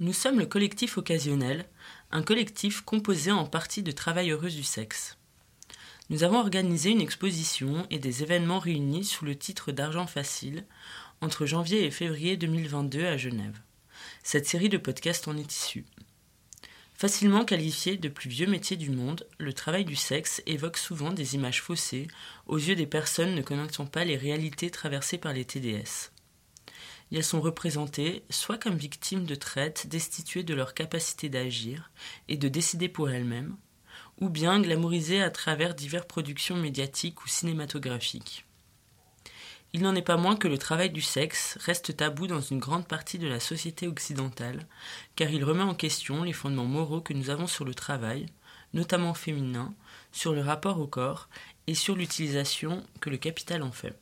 Nous sommes le collectif occasionnel, un collectif composé en partie de travailleuses du sexe. Nous avons organisé une exposition et des événements réunis sous le titre d'Argent Facile entre janvier et février 2022 à Genève. Cette série de podcasts en est issue. Facilement qualifié de plus vieux métier du monde, le travail du sexe évoque souvent des images faussées aux yeux des personnes ne connaissant pas les réalités traversées par les TDS. Elles sont représentées soit comme victimes de traite destituées de leur capacité d'agir et de décider pour elles-mêmes, ou bien glamourisées à travers diverses productions médiatiques ou cinématographiques. Il n'en est pas moins que le travail du sexe reste tabou dans une grande partie de la société occidentale, car il remet en question les fondements moraux que nous avons sur le travail, notamment féminin, sur le rapport au corps et sur l'utilisation que le capital en fait.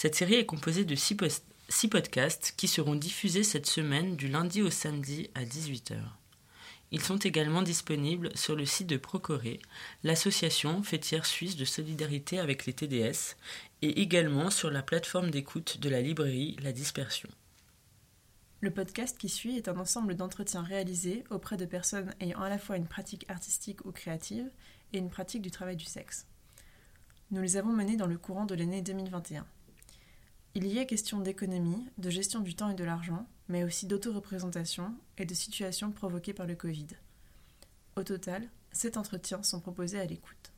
Cette série est composée de six, podcasts qui seront diffusés cette semaine du lundi au samedi à 18h. Ils sont également disponibles sur le site de Procoré, l'association fêtière suisse de solidarité avec les TDS, et également sur la plateforme d'écoute de la librairie La Dispersion. Le podcast qui suit est un ensemble d'entretiens réalisés auprès de personnes ayant à la fois une pratique artistique ou créative et une pratique du travail du sexe. Nous les avons menés dans le courant de l'année 2021. Il y est question d'économie, de gestion du temps et de l'argent, mais aussi d'autoreprésentation et de situations provoquées par le Covid. Au total, sept entretiens sont proposés à l'écoute.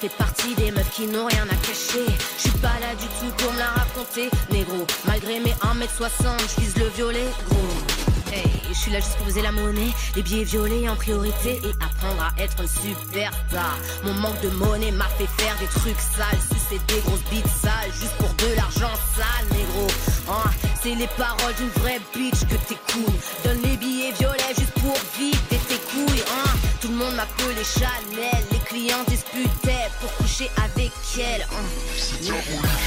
Je fais partie des meufs qui n'ont rien à cacher. Je suis pas là du tout pour me la raconter. Négro, malgré mes 1m60, je vise le violet, gros. Hey, je suis là juste pour poser la monnaie, les billets violets en priorité et apprendre à être une superstar. Mon manque de monnaie m'a fait faire des trucs sales, sucer des grosses bites sales, juste pour de l'argent sale, négro. Hein, c'est les paroles d'une vraie bitch que t'écoutes. Donne les billets violets juste pour vider tes couilles. Hein. Tout le monde m'appelait Chanel, clients disputaient pour coucher avec elle. Hein.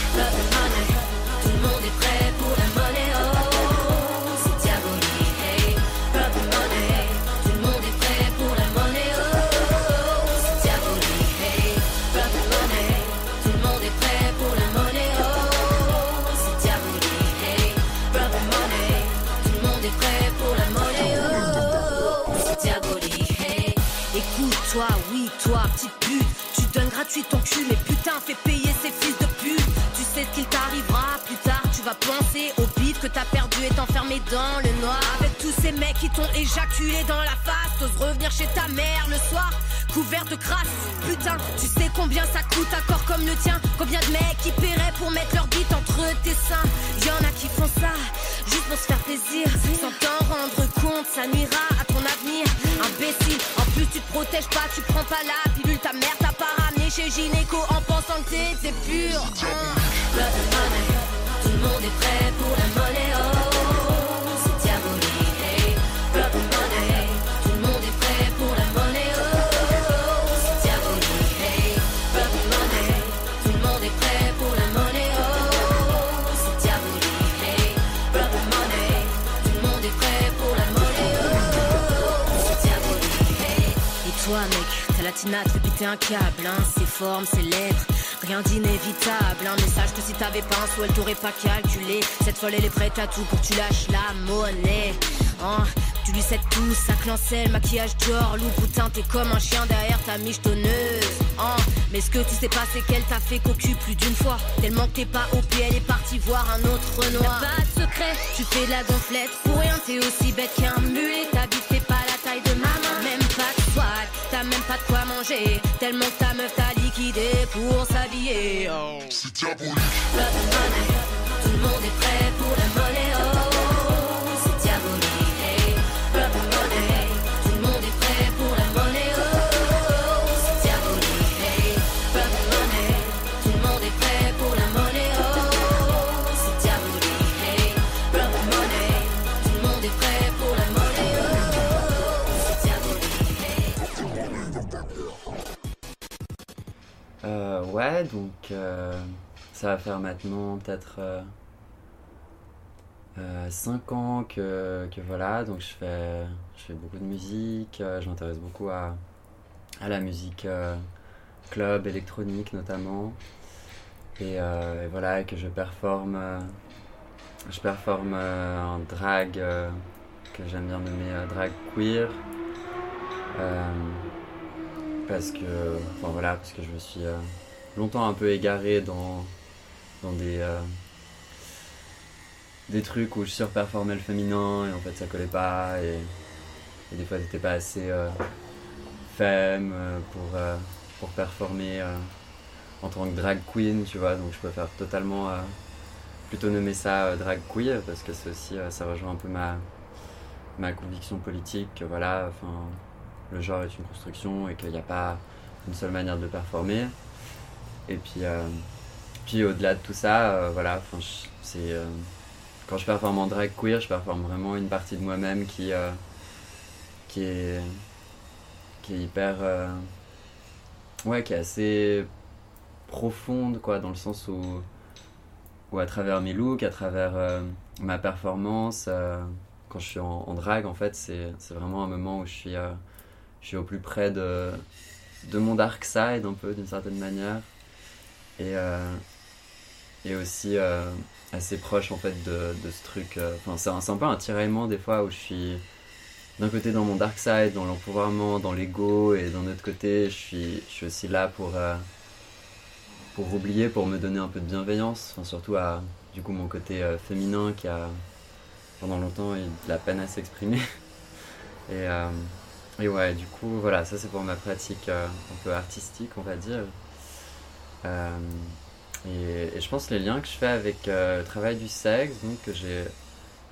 Perdu et t'enfermer dans le noir. Avec tous ces mecs qui t'ont éjaculé dans la face, t'oses revenir chez ta mère le soir, couvert de crasse. Putain, tu sais combien ça coûte un corps comme le tien Combien de mecs qui paieraient pour mettre leur bite entre tes seins Y'en a qui font ça, juste pour se faire plaisir, sans t'en rendre compte, ça nuira à ton avenir. Imbécile, en plus tu te protèges pas, tu prends pas la pilule, ta mère t'a pas ramené chez gynéco en pensant que t'étais pur. Money, tout le monde est prêt pour la monnaie. Oh, latina te péter un câble, hein. Ses formes, ses lettres, rien d'inévitable. Un message que si t'avais pas un sou, elle t'aurait pas calculé. Cette folle, elle est prête à tout pour que tu lâches la monnaie. Hein. Tu lui cèdes tout, ça clancelle, maquillage Dior, loup putain, t'es comme un chien derrière ta michetonneuse. Hein. Mais ce que tu sais pas, c'est qu'elle t'a fait cocu plus d'une fois. Tellement que t'es pas au pied, elle est partie voir un autre Renoir. Y'a pas de secret, tu fais de la gonflette. Pour rien, t'es aussi bête qu'un mulet. Ta bite même pas de quoi manger. Tellement que ta meuf t'a liquidé pour s'habiller. Oh. C'est diabolique. Love and money, tout le monde est prêt pour la monnaie. Oh, donc euh, ça va faire maintenant peut-être 5 ans que, que voilà, donc je fais, je fais beaucoup de musique, euh, je m'intéresse beaucoup à, à la musique euh, club, électronique notamment, et, euh, voilà, que je performe, euh, je performe euh, en drag, euh, que j'aime bien nommer euh, drag queer. Euh, parce que enfin voilà parce que je me suis euh, longtemps un peu égaré dans dans des euh, des trucs où je surperformais le féminin et en fait ça collait pas et, des fois c'était pas assez euh, femme euh, pour pour performer en tant que drag queen tu vois donc je préfère totalement plutôt nommer ça drag queer parce que c'est aussi ça rejoint un peu ma ma conviction politique que voilà enfin le genre est une construction et qu'il n'y a pas une seule manière de performer. Et puis, euh, puis au-delà de tout ça, euh, voilà, euh, quand je performe en drag queer, je performe vraiment une partie de moi-même qui, qui est qui est hyper ouais, qui est assez profonde quoi, dans le sens où où à travers mes looks, à travers ma performance, quand je suis en, drag, en fait, c'est vraiment un moment où je suis je suis au plus près de, de mon dark side un peu d'une certaine manière et, euh, et aussi euh, assez proche en fait de, de ce truc euh, enfin c'est un, un peu un tiraillement des fois où je suis d'un côté dans mon dark side dans l'empouvoirment dans l'ego et d'un autre côté je suis, je suis aussi là pour pour oublier pour me donner un peu de bienveillance enfin, surtout à du coup mon côté féminin qui a pendant longtemps eu de la peine à s'exprimer et et ouais, du coup, voilà, ça c'est pour ma pratique un peu artistique, on va dire. Euh, et, je pense les liens que je fais avec euh, le travail du sexe, donc que j'ai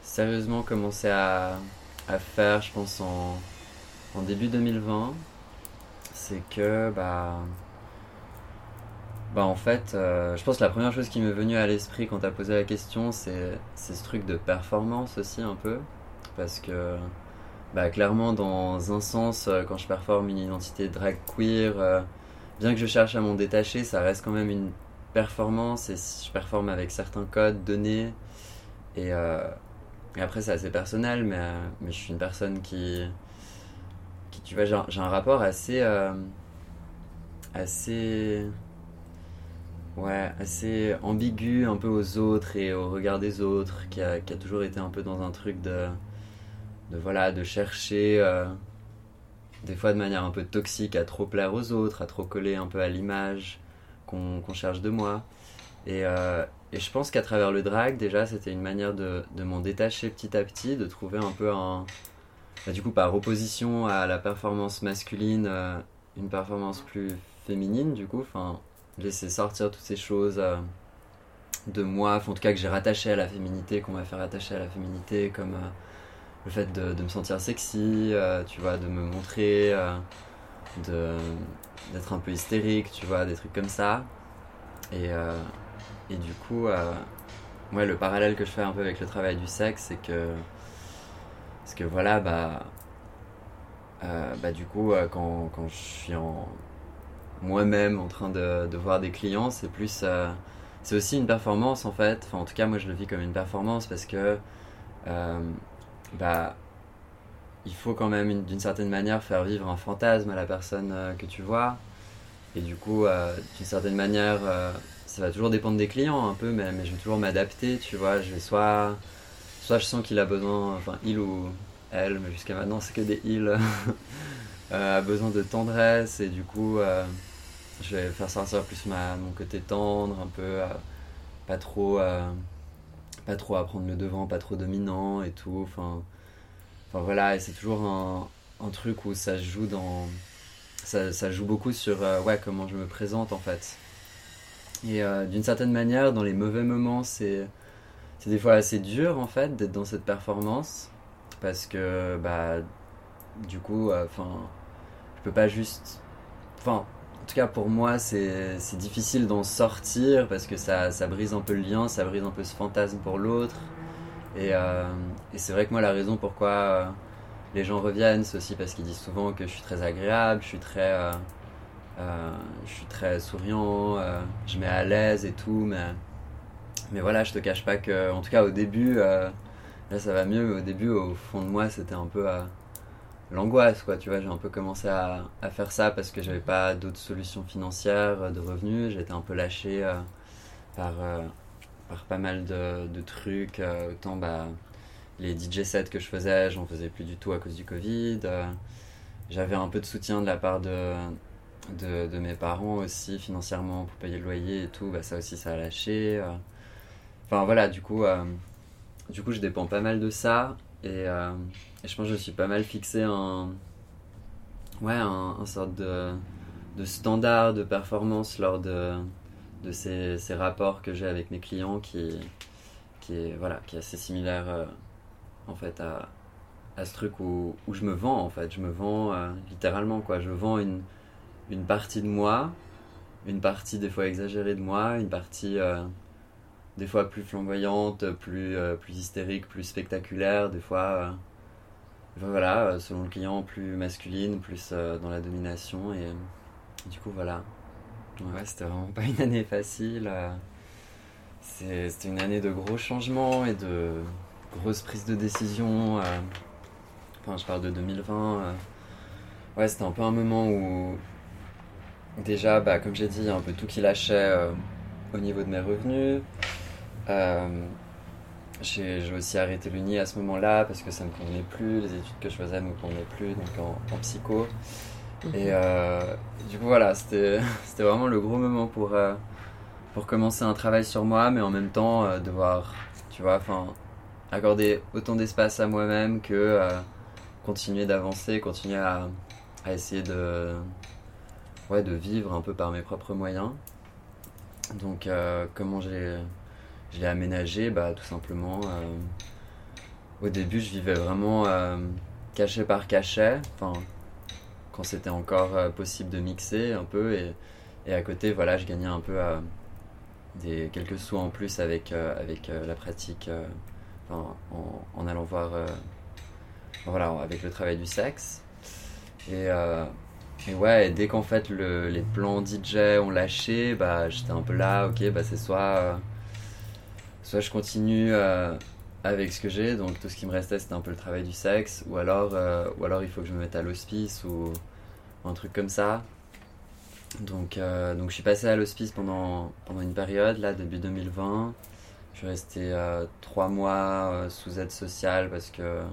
sérieusement commencé à, faire, je pense, en, début 2020, c'est que, bah, bah en fait, euh, je pense que la première chose qui m'est venue à l'esprit quand t'as posé la question, c'est ce truc de performance aussi un peu. Parce que bah, clairement, dans un sens, quand je performe une identité drag queer, bien que je cherche à m'en détacher, ça reste quand même une performance et je performe avec certains codes donnés. Et, euh, et après, c'est assez personnel, mais, euh, mais je suis une personne qui. tu vois, j'ai un, rapport assez. euh, assez. Ouais, assez ambigu un peu aux autres et au regard des autres, qui a, qui a toujours été un peu dans un truc de de voilà de chercher des fois de manière un peu toxique à trop plaire aux autres à trop coller un peu à l'image qu'on cherche de moi. Et, euh, et je pense qu'à travers le drag déjà c'était une manière de, m'en détacher petit à petit de trouver un peu un bah, du coup par opposition à la performance masculine euh, une performance plus féminine du coup enfin laisser sortir toutes ces choses euh, de moi en tout cas que j'ai rattaché à la féminité qu'on m'a fait rattacher à la féminité comme le fait de, me sentir sexy, euh, tu vois, de me montrer, euh, de d'être un peu hystérique, tu vois, des trucs comme ça. Et, euh, et du coup, ouais, le parallèle que je fais un peu avec le travail du sexe, c'est que, parce que voilà, bah, bah du coup, quand, quand je suis en moi-même en train de, voir des clients, c'est plus, c'est aussi une performance en fait. Enfin, en tout cas, moi, je le vis comme une performance parce que bah, il faut quand même une- d'une certaine manière faire vivre un fantasme à la personne euh, que tu vois. Et du coup, euh, d'une certaine manière, euh, ça va toujours dépendre des clients un peu, mais, mais je vais toujours m'adapter, tu vois. Je vais soit, soit je sens qu'il a besoin, enfin, il ou elle, mais jusqu'à maintenant c'est que des ils, a besoin de tendresse et du coup je vais faire sortir plus ma, mon côté tendre, un peu pas trop pas trop à prendre le devant, pas trop dominant et tout. Enfin, enfin voilà, et c'est toujours un, un truc où ça joue dans ça, ça joue beaucoup sur euh, ouais comment je me présente en fait. Et euh, d'une certaine manière, dans les mauvais moments, c'est des fois assez dur en fait d'être dans cette performance parce que bah du coup, euh, enfin, je peux pas juste, enfin, en tout cas pour moi, c'est difficile d'en sortir parce que ça brise un peu le lien, ça brise un peu ce fantasme pour l'autre. Et, euh, c'est vrai que moi, la raison pourquoi euh, les gens reviennent, c'est aussi parce qu'ils disent souvent que je suis très agréable, je suis très, euh, euh, je suis très souriant, je mets à l'aise et tout, mais, mais voilà, je te cache pas que, en tout cas au début, là ça va mieux, mais au début, au fond de moi, c'était un peu l'angoisse, quoi, tu vois, j'ai un peu commencé à, à faire ça parce que j'avais pas d'autres solutions financières, euh, de revenus, j'étais un peu lâché euh, par, euh, par pas mal de, de trucs, autant bah, les DJ sets que je faisais, j'en faisais plus du tout à cause du Covid. J'avais un peu de soutien de la part de, de, de mes parents aussi, financièrement, pour payer le loyer et tout. Bah, ça aussi, ça a lâché. Enfin voilà, du coup, du coup, je dépends pas mal de ça. Et, et je pense que je suis pas mal fixé un, ouais, un, sorte de, de standard de performance lors de, de ces, ces rapports que j'ai avec mes clients qui, qui, est, voilà, qui est assez similaire euh, en fait à, à ce truc où, où je me vends en fait. Je me vends euh, littéralement quoi. Je vends une, une partie de moi, une partie des fois exagérée de moi, une partie euh, des fois plus flamboyante, plus, plus hystérique, plus spectaculaire, des fois, voilà, euh, selon le client, plus masculine, plus euh, dans la domination. Et du coup, voilà. Ouais, c'était vraiment pas une année facile. euh. C'était une année de gros changements et de grosses prises de décision. euh. Enfin, je parle de 2020. euh. Ouais, c'était un peu un moment où, déjà, bah, comme j'ai dit, il y a un peu tout qui lâchait euh, au niveau de mes revenus. Euh, j'ai aussi arrêté l'uni à ce moment-là parce que ça me convenait plus, les études que je faisais me convenaient plus, donc en, en psycho. Et euh, du coup, voilà, c'était c'était vraiment le gros moment pour, euh, pour commencer un travail sur moi, mais en même temps euh, devoir, tu vois, enfin, accorder autant d'espace à moi-même que continuer d'avancer, continuer à, à essayer de, ouais, de vivre un peu par mes propres moyens. Donc, comment j'ai je l'ai aménagé bah, tout simplement. euh, au début, je vivais vraiment euh, cachet par cachet, quand c'était encore euh, possible de mixer un peu. Et, et à côté, voilà, je gagnais un peu euh, des, quelques sous en plus avec, avec la pratique, en, allant voir, voilà, avec le travail du sexe. Et, ouais, dès qu'en fait le- les plans DJ ont lâché, bah, j'étais un peu là, ok, bah, c'est soit. Soit je continue euh, avec ce que j'ai, donc tout ce qui me restait c'était un peu le travail du sexe, ou alors, euh, ou alors il faut que je me mette à l'hospice ou un truc comme ça. Donc, euh, donc je suis passé à l'hospice pendant, pendant une période, là, début 2020. Je suis resté trois mois sous aide sociale parce que,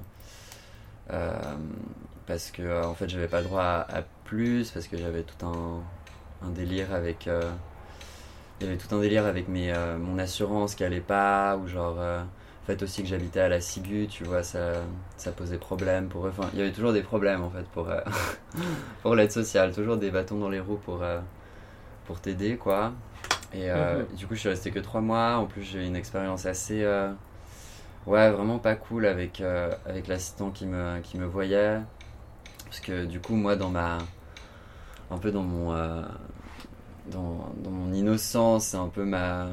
parce que en fait j'avais pas le droit à, plus, parce que j'avais tout un délire avec. Il y avait tout un délire avec mes, euh, mon assurance qui allait pas, ou genre, euh, le fait aussi que j'habitais à la Sigu, tu vois, ça, ça posait problème pour eux. Enfin, il y avait toujours des problèmes en fait pour, euh, pour l'aide sociale, toujours des bâtons dans les roues pour, pour t'aider, quoi. Et euh, du coup, je suis resté que trois mois. En plus, j'ai eu une expérience assez. ouais, vraiment pas cool avec, avec l'assistant qui me, qui me voyait. Parce que du coup, moi, dans ma. Un peu dans mon. Dans, mon innocence, un peu ma.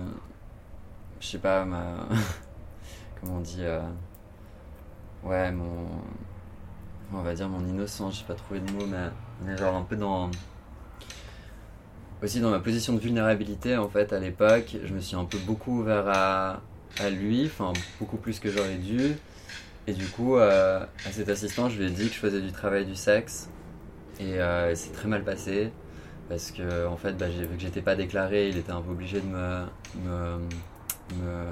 Je sais pas, ma. comment on dit euh, Ouais, mon. On va dire mon innocence, j'ai pas trouvé de mots, mais, mais genre un peu dans. Aussi dans ma position de vulnérabilité, en fait, à l'époque, je me suis un peu beaucoup ouvert à, à lui, enfin beaucoup plus que j'aurais dû. Et du coup, euh, à cet assistant, je lui ai dit que je faisais du travail du sexe. Et euh, c'est très mal passé. Parce que, en fait, bah, vu que j'étais pas déclaré, il était un peu obligé de me, me,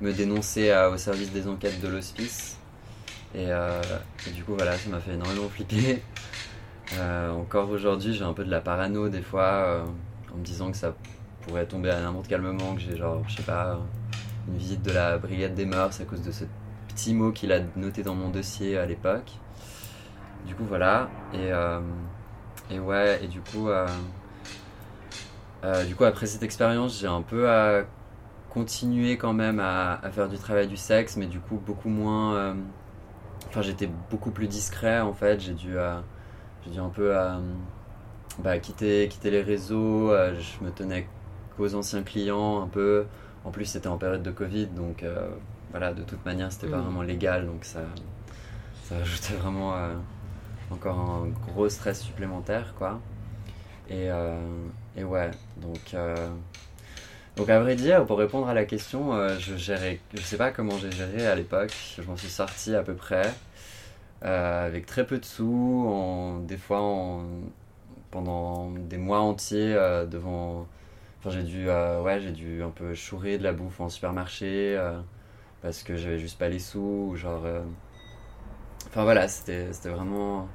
me, dénoncer au service des enquêtes de l'hospice. Et, euh, et du coup, voilà, ça m'a fait énormément flipper. Euh, encore aujourd'hui, j'ai un peu de la parano des fois, euh, en me disant que ça pourrait tomber à n'importe quel moment, que j'ai genre, je sais pas, une visite de la brigade des mœurs à cause de ce petit mot qu'il a noté dans mon dossier à l'époque. Du coup, voilà. Et, et ouais, et du coup, euh, euh, du coup, après cette expérience, j'ai un peu euh, continué quand même à, à faire du travail du sexe, mais du coup, beaucoup moins. Enfin, j'étais beaucoup plus discret en fait. J'ai dû, j'ai dû un peu bah, quitter, quitter les réseaux. je me tenais qu'aux anciens clients un peu. En plus, c'était en période de Covid, donc euh, voilà, de toute manière, c'était pas Mhm. vraiment légal, donc ça, ça ajoutait vraiment euh, encore un gros stress supplémentaire, quoi. Et, euh, et ouais, donc, euh, donc à vrai dire, pour répondre à la question, euh, je gérais, je sais pas comment j'ai géré à l'époque. Je m'en suis sorti à peu près avec très peu de sous, en, des fois en, pendant des mois entiers devant. Enfin, j'ai dû, ouais, j'ai dû un peu chourer de la bouffe en supermarché parce que j'avais juste pas les sous, ou genre. Euh, Enfin voilà, c'était vraiment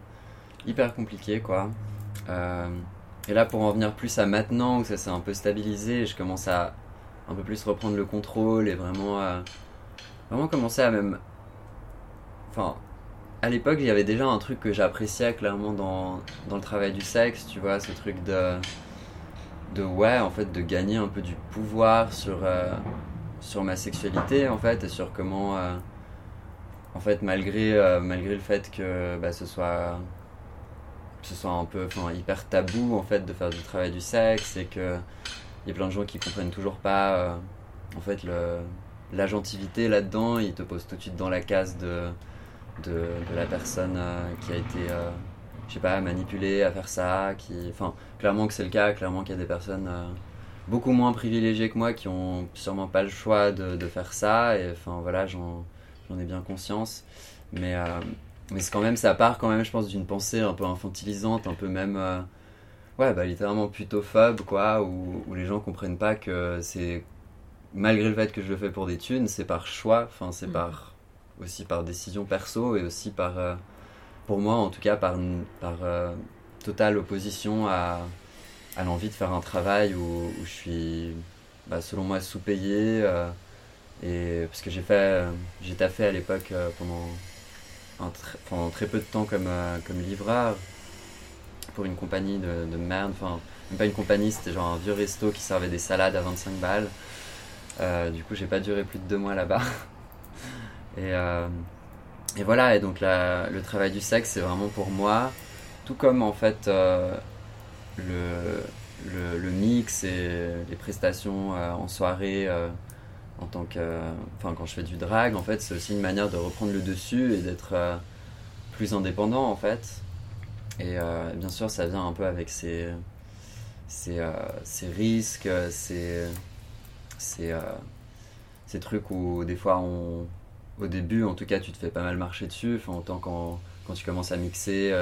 hyper compliqué quoi. Euh, et là, pour en venir plus à maintenant où ça s'est un peu stabilisé, je commence à un peu plus reprendre le contrôle et vraiment, euh, vraiment commencer à même. Enfin, à l'époque, il y avait déjà un truc que j'appréciais clairement dans, dans le travail du sexe, tu vois, ce truc de. de ouais, en fait, de gagner un peu du pouvoir sur, euh, sur ma sexualité, en fait, et sur comment. En fait, malgré, euh, malgré le fait que bah, ce soit ce soit un peu hyper tabou en fait de faire du travail du sexe et que il y a plein de gens qui comprennent toujours pas euh, en fait le l'agentivité là-dedans. Ils te posent tout de suite dans la case de de, la personne euh, qui a été euh, je sais pas manipulée à faire ça qui enfin clairement que c'est le cas clairement qu'il y a des personnes beaucoup moins privilégiées que moi qui ont sûrement pas le choix de, de faire ça. Et enfin voilà j'en j'en ai bien conscience mais euh, mais c'est quand même, ça part quand même, je pense, d'une pensée un peu infantilisante, un peu même, euh, ouais, bah littéralement putophobe, quoi, où, où les gens comprennent pas que c'est, malgré le fait que je le fais pour des thunes, c'est par choix, enfin, c'est Mhm. par, aussi par décision perso et aussi par, euh, pour moi en tout cas, par, par euh, totale opposition à, à l'envie de faire un travail où, où je suis, bah, selon moi, sous-payé, et parce que j'ai fait, euh, j'ai taffé à l'époque euh, pendant très peu de temps comme, euh, comme livreur pour une compagnie de, de merde. Enfin, même pas une compagnie, c'était genre un vieux resto qui servait des salades à 25 balles. Du coup, j'ai pas duré plus de deux mois là-bas. Et, voilà, et donc le travail du sexe, c'est vraiment pour moi, tout comme en fait le, le, mix et les prestations en soirée. En tant que enfin quand je fais du drag en fait c'est aussi une manière de reprendre le dessus et d'être euh, plus indépendant en fait. Et euh, bien sûr ça vient un peu avec ses ses, euh, ses risques ses ces, trucs où des fois on au début en tout cas tu te fais pas mal marcher dessus. Enfin autant quand, quand tu commences à mixer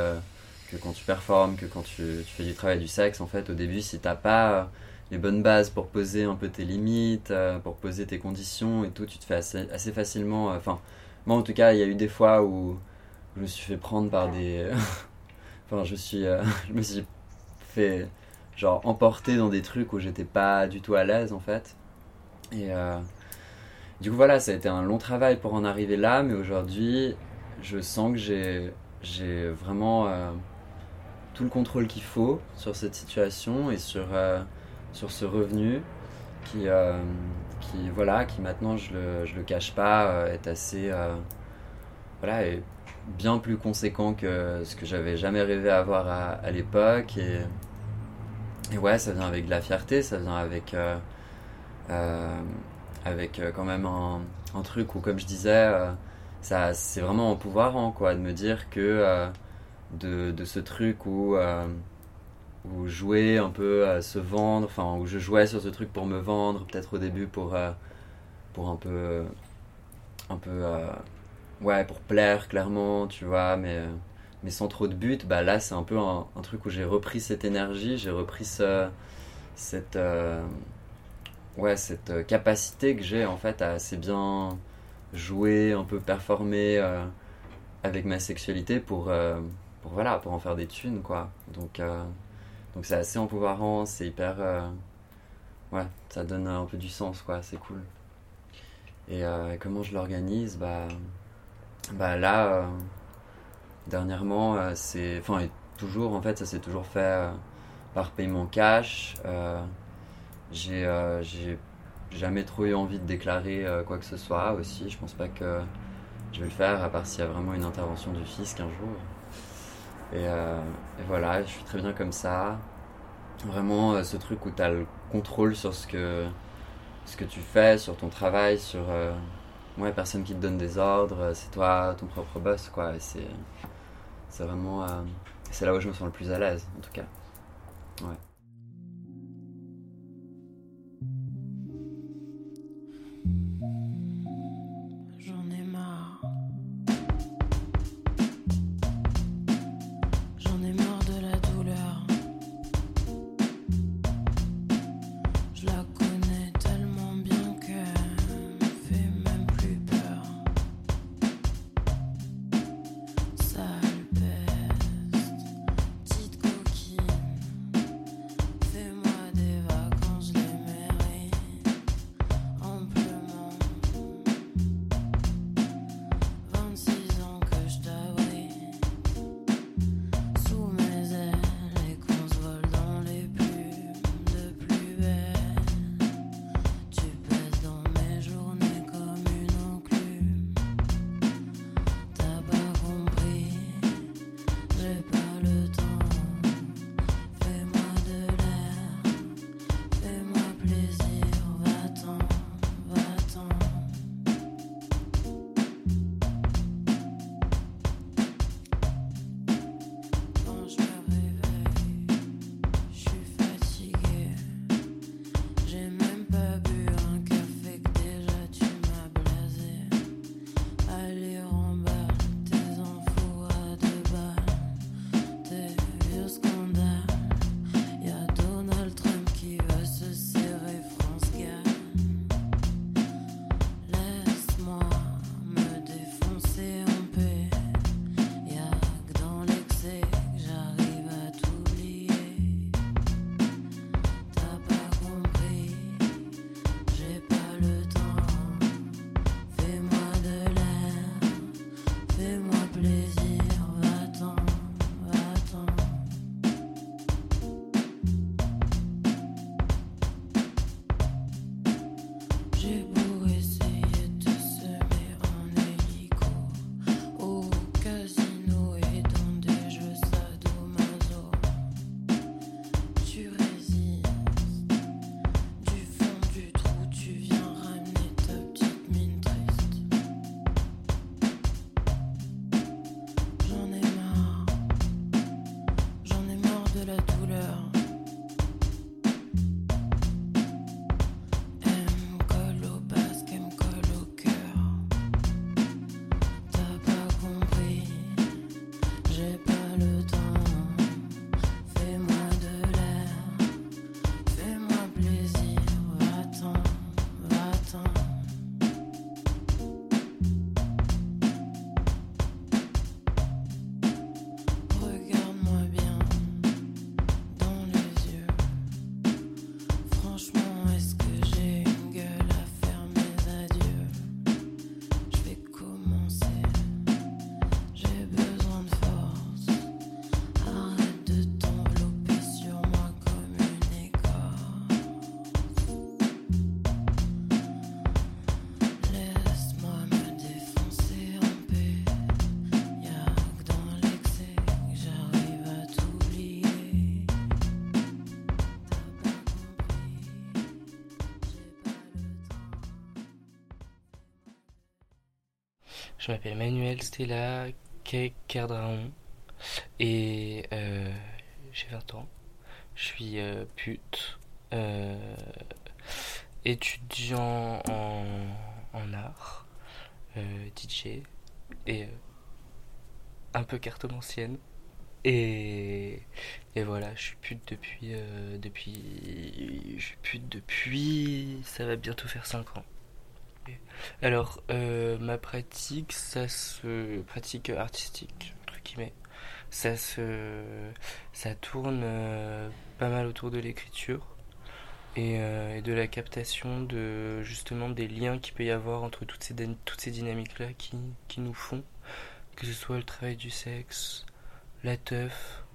que quand tu performes que quand tu, tu fais du travail du sexe en fait au début si t'as pas les bonnes bases pour poser un peu tes limites, euh, pour poser tes conditions et tout, tu te fais assez, facilement. euh, Enfin, moi en tout cas, il y a eu des fois où je me suis fait prendre par des. enfin, je suis, euh, je me suis fait genre emporter dans des trucs où j'étais pas du tout à l'aise en fait. Et du coup voilà, ça a été un long travail pour en arriver là, mais aujourd'hui, je sens que j'ai j'ai vraiment tout le contrôle qu'il faut sur cette situation et sur sur ce revenu qui, euh, qui voilà, qui maintenant je le, je le cache pas, euh, est assez, euh, voilà, est bien plus conséquent que ce que j'avais jamais rêvé avoir à, l'époque. Et, et ouais, ça vient avec de la fierté, ça vient avec, avec quand même un, truc où, comme je disais, ça, c'est vraiment empouvoirant quoi, de me dire que de, de ce truc où où jouer un peu à se vendre, enfin où je jouais sur ce truc pour me vendre, peut-être au début pour, euh, pour un peu, un peu, euh, ouais, pour plaire clairement, tu vois, mais, euh, mais sans trop de but, bah là c'est un peu un, truc où j'ai repris cette énergie, j'ai repris ce, cette, euh, ouais, cette euh, capacité que j'ai en fait à assez bien jouer, un peu performer, euh, avec ma sexualité pour, euh, pour, voilà, pour en faire des thunes, quoi. Donc, euh, donc c'est assez empouvoirant, c'est hyper. euh, ouais, ça donne un peu du sens, quoi, c'est cool. Et euh, comment je l'organise bah, bah là, euh, dernièrement, c'est. Enfin, toujours, en fait, ça s'est toujours fait par paiement cash. J'ai j'ai jamais trop eu envie de déclarer quoi que ce soit aussi. Je pense pas que je vais le faire, à part s'il y a vraiment une intervention du fisc un jour. Et, euh, et voilà, je suis très bien comme ça. Vraiment, euh, ce truc où tu as le contrôle sur ce que, ce que tu fais, sur ton travail, sur. Euh, ouais, personne qui te donne des ordres, euh, c'est toi ton propre boss, quoi. C'est. C'est vraiment. euh, c'est là où je me sens le plus à l'aise, en tout cas. Ouais. Je m'appelle Manuel Stella Kekerdraon et euh, j'ai 20 ans. Je suis euh, pute, euh, étudiant en, art, DJ et un peu cartomancienne. Et, et voilà, je suis pute depuis, depuis. Je suis pute depuis. Ça va bientôt faire 5 ans. Alors, euh, ma pratique, ça se. pratique artistique. Ça se. ça tourne euh, pas mal autour de l'écriture et, euh, de la captation justement des liens qu'il peut y avoir entre toutes ces, dynamiques-là qui, qui nous font, que ce soit le travail du sexe, la teuf,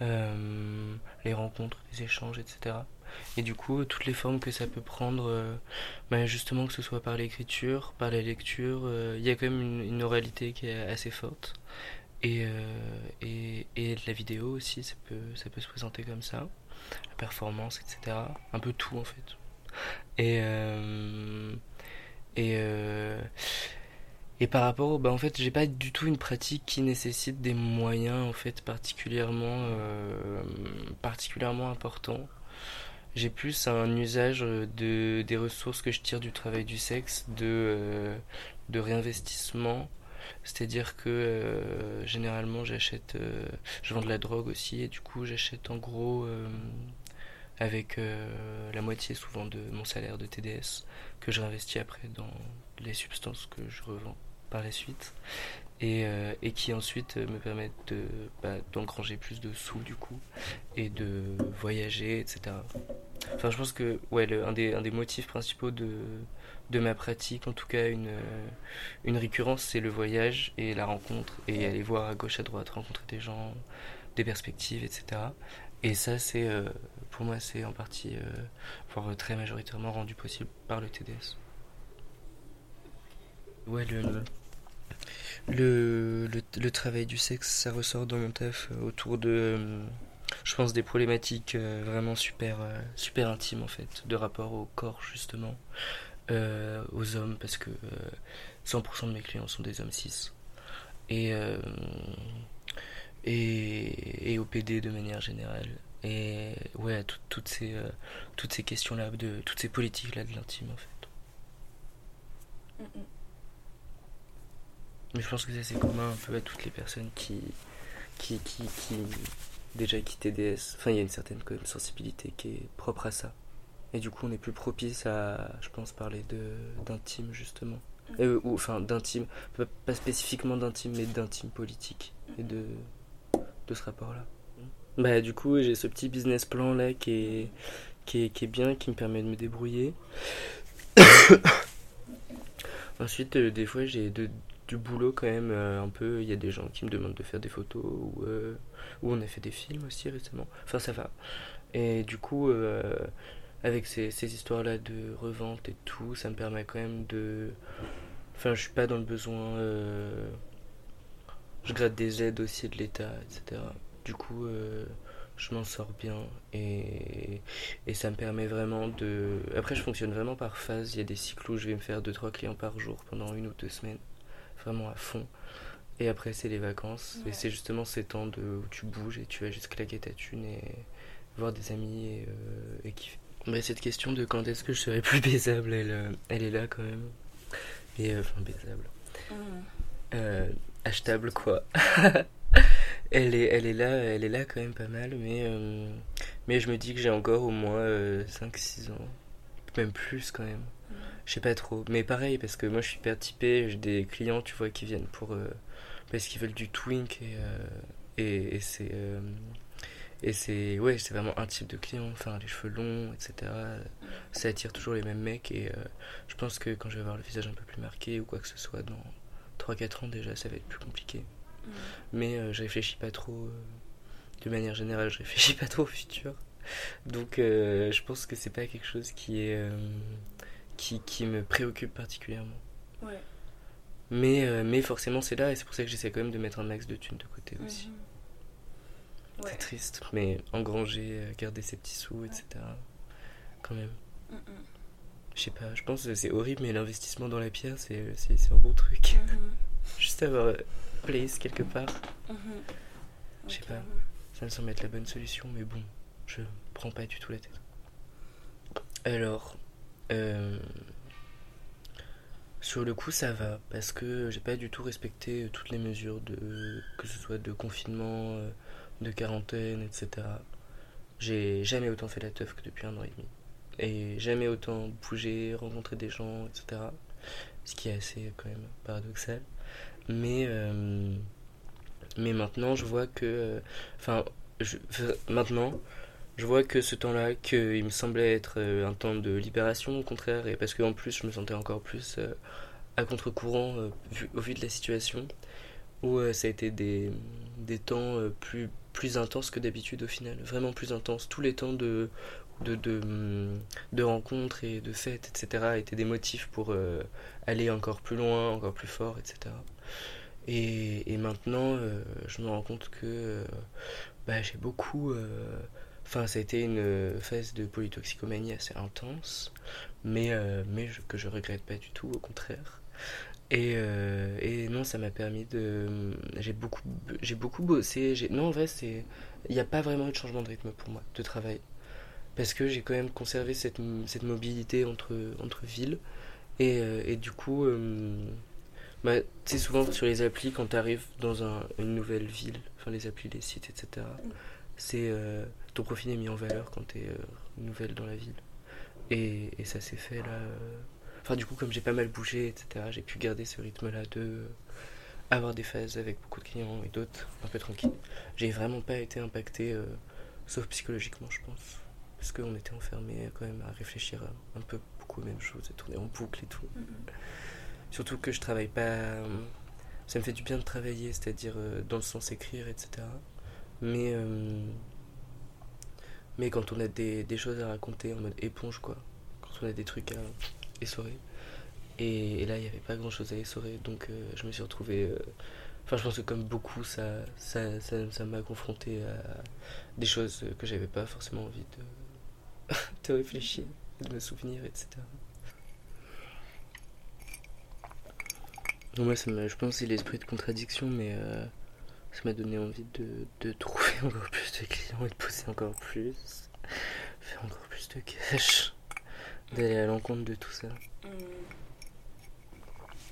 les rencontres, les échanges, etc. Et du coup, toutes les formes que ça peut prendre, euh, bah, justement que ce soit par l'écriture, par la lecture, euh, il y a quand même une, une oralité qui est assez forte. Et, euh, et, et la vidéo aussi, ça peut, ça peut se présenter comme ça. La performance, etc. Un peu tout en fait. Et, et, et par rapport, bah en fait, j'ai pas du tout une pratique qui nécessite des moyens en fait particulièrement, particulièrement importants. J'ai plus un usage de, des ressources que je tire du travail du sexe, de, euh, de réinvestissement. C'est-à-dire que euh, généralement j'achète, euh, je vends de la drogue aussi et du coup j'achète en gros euh, avec euh, la moitié souvent de mon salaire de TDS que je réinvestis après dans les substances que je revends par la suite et, euh, et qui ensuite euh, me permettent de, bah, d'engranger plus de sous du coup et de voyager etc. Enfin je pense que ouais, le- un, des, un des motifs principaux de, de ma pratique, en tout cas une, euh, une récurrence, c'est le voyage et la rencontre et aller voir à gauche à droite, rencontrer des gens, des perspectives, etc. Et ça, c'est euh, pour moi, c'est en partie, euh, voire très majoritairement rendu possible par le TDS. Ouais, le, le, le, travail du sexe, ça ressort dans mon taf euh, autour de, euh, je pense, des problématiques euh, vraiment super, super intimes en fait, de rapport au corps justement, aux hommes, parce que euh, 100% de mes clients sont des hommes cis. Et, et, et au PD de manière générale. Et ouais, tout- toutes ces, toutes ces questions-là, toutes ces politiques-là de l'intime en fait. Mais je pense que ça c'est commun un peu à toutes les personnes qui, qui, qui, qui déjà qui TDS. Enfin, il y a une certaine quand même sensibilité qui est propre à ça. Et du coup, on est plus propice à, je pense, parler de d'intime justement. Euh, ou enfin d'intime, pas, pas spécifiquement d'intime, mais d'intime politique et de de ce rapport-là. Bah du coup, j'ai ce petit business plan là qui est qui est, qui est bien, qui me permet de me débrouiller. Ensuite, euh, des fois, j'ai de- du boulot quand même euh, un peu. Il y a des gens qui me demandent de faire des photos ou, euh, ou on a fait des films aussi récemment. Enfin, ça va. Et du coup, euh, avec ces, histoires-là de revente et tout, ça me permet quand même de. Enfin, je suis pas dans le besoin. Je gratte des aides aussi de l'État, etc. Du coup, je m'en sors bien et, et ça me permet vraiment de. Après, je fonctionne vraiment par phase. Il y a des cycles où je vais me faire 2-3 clients par jour pendant une ou deux semaines, vraiment à fond. Et après, c'est les vacances. Et c'est justement ces temps de, où tu bouges et tu vas juste claquer ta thune et voir des amis et, euh, et kiffer. Mais cette question de quand est-ce que je serai plus baisable, elle, euh, elle est là quand même. Et euh, enfin, baisable. Euh, achetable quoi. elle, est, elle, est là, elle est là quand même pas mal, mais, euh, mais je me dis que j'ai encore au moins 5-6 ans. Même plus quand même. Je sais pas trop. Mais pareil, parce que moi je suis hyper typé, j'ai des clients, tu vois, qui viennent pour. euh, parce qu'ils veulent du twink et, euh, et, et c'est. euh, et c'est. Ouais, c'est vraiment un type de client, enfin, les cheveux longs, etc. Ça attire toujours les mêmes mecs et je pense que quand je vais avoir le visage un peu plus marqué ou quoi que ce soit dans 3-4 ans déjà, ça va être plus compliqué. Mais euh, je réfléchis pas trop. de manière générale, je réfléchis pas trop au futur. Donc je pense que c'est pas quelque chose qui est. qui, qui me préoccupe particulièrement. Ouais. Mais, euh, mais forcément, c'est là et c'est pour ça que j'essaie quand même de mettre un max de thunes de côté aussi. Mhm. Ouais. C'est triste, mais engranger, euh, garder ses petits sous, etc. Quand même. Mhm. Je sais pas, je pense que c'est horrible, mais l'investissement dans la pierre, c'est c'est- c'est un bon truc. Mhm. Juste avoir euh, place quelque part. Je sais pas. ça me semble être la bonne solution, mais bon, je prends pas du tout la tête. Alors, euh, sur le coup, ça va, parce que j'ai pas du tout respecté toutes les mesures de, que ce soit de confinement, euh, de quarantaine, etc. J'ai jamais autant fait la teuf que depuis un an et demi. Et jamais autant bougé, rencontré des gens, etc. ce qui est assez quand même paradoxal. Mais, euh, mais maintenant, je vois que. euh, enfin, maintenant, je vois que ce temps-là, qu'il me semblait être euh, un temps de libération, au contraire, et parce qu'en plus, je me sentais encore plus euh, à contre-courant euh, au vu de la situation, où ça a été des, des temps plus, plus intenses que d'habitude au final, vraiment plus intenses. Tous les temps de, de, de, de rencontres et de fêtes, etc., étaient des motifs pour aller encore plus loin, encore plus fort, etc. Et, maintenant, je me rends compte que bah, j'ai beaucoup. Enfin, ça a été une phase de polytoxicomanie assez intense, mais, euh, mais je- que je regrette pas du tout, au contraire. Et, euh, et non, ça m'a permis de. J'ai beaucoup, j'ai beaucoup bossé. j'ai- Non, en vrai, c'est. Il n'y a pas vraiment eu de changement de rythme pour moi, de travail. Parce que j'ai quand même conservé cette, cette mobilité entre, entre villes. Et, euh, et du coup, euh, bah, tu sais, souvent sur les applis, quand tu arrives dans un- une nouvelle ville, enfin les applis, les sites, etc., c'est euh, ton profil est mis en valeur quand tu es nouvelle dans la ville. Et, et ça s'est fait là. euh, Enfin, du coup, comme j'ai pas mal bougé, etc., j'ai pu garder ce rythme-là de euh, avoir des phases avec beaucoup de clients et d'autres un peu tranquilles. J'ai vraiment pas été impacté, euh, sauf psychologiquement, je pense. Parce qu'on était enfermés quand même à réfléchir à un peu beaucoup aux mêmes choses, à tourner en boucle et tout. Surtout que je travaille pas. euh, Ça me fait du bien de travailler, c'est-à-dire euh, dans le sens écrire, etc. Mais. Mais quand on a des, choses à raconter en mode éponge, quoi. Quand on a des trucs à essorer. Et, là, il n'y avait pas grand-chose à essorer, donc euh, je me suis retrouvé. euh, Enfin, je pense que comme beaucoup, ça ça ça ça m'a confronté à des choses que j'avais pas forcément envie de, de réfléchir, de me souvenir, etc. Donc moi, ça m'a- je pense c'est l'esprit de contradiction, mais euh, ça m'a donné envie de, de trouver encore plus de clients et de pousser encore plus, faire encore plus de cash, d'aller à l'encontre de tout ça.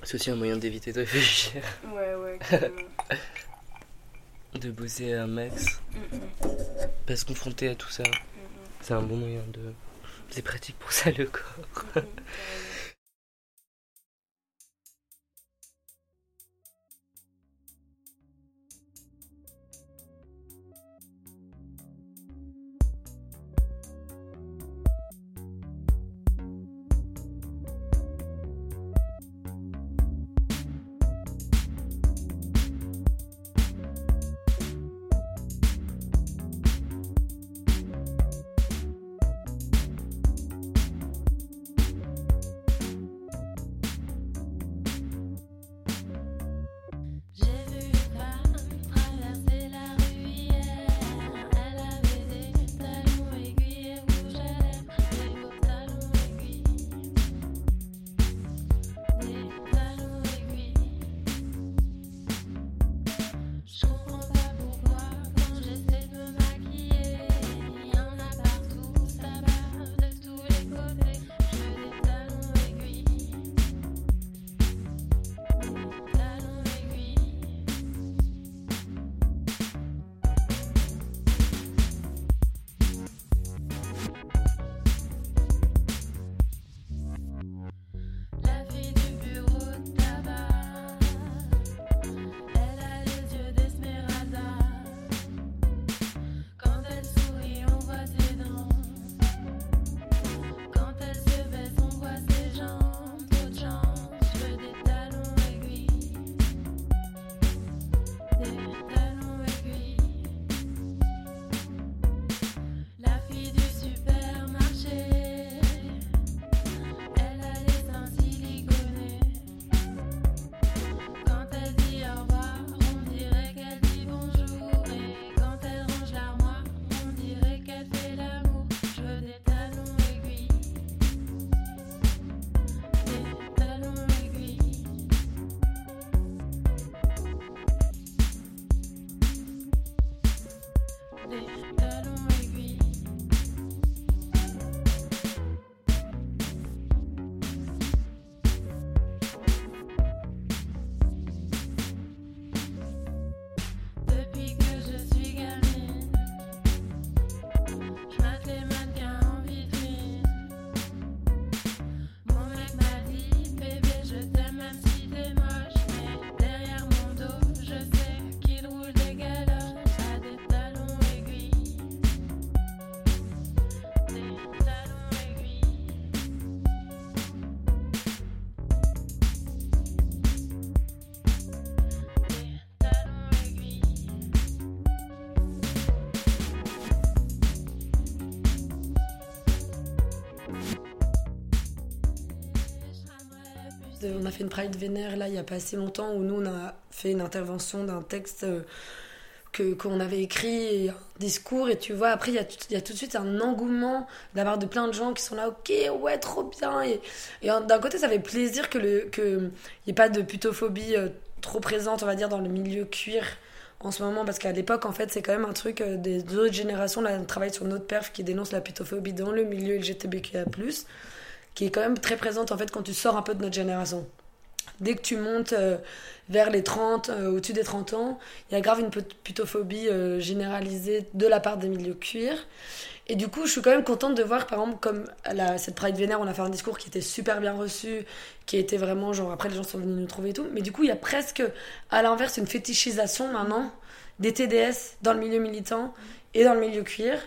C'est aussi un moyen d'éviter de réfléchir, Ouais, ouais, de bosser un max, pas se confronter à tout ça. C'est un bon moyen de... C'est pratique pour ça le corps. On a fait une Pride Vénère là il y a pas assez longtemps où nous on a fait une intervention d'un texte euh, que qu'on avait écrit un discours et tu vois après il y a, tout- de suite un engouement d'avoir de plein de gens qui sont là ok ouais trop bien et, d'un côté ça fait plaisir que le que y ait pas de putophobie euh, trop présente on va dire dans le milieu cuir en ce moment parce qu'à l'époque en fait c'est quand même un truc euh, des autres générations là on travaille sur notre perf qui dénonce la putophobie dans le milieu LGBTQIA+ qui est quand même très présente en fait quand tu sors un peu de notre génération dès que tu montes euh, vers les 30, euh, au-dessus des 30 ans, il y a grave une put- putophobie euh, généralisée de la part des milieux cuir. Et du coup, je suis quand même contente de voir, par exemple, comme cette Pride Vénère, on a fait un discours qui était super bien reçu, qui était vraiment genre, après les gens sont venus nous trouver et tout. Mais du coup, il y a presque, à l'inverse, une fétichisation maintenant des TDS dans le milieu militant et dans le milieu cuir.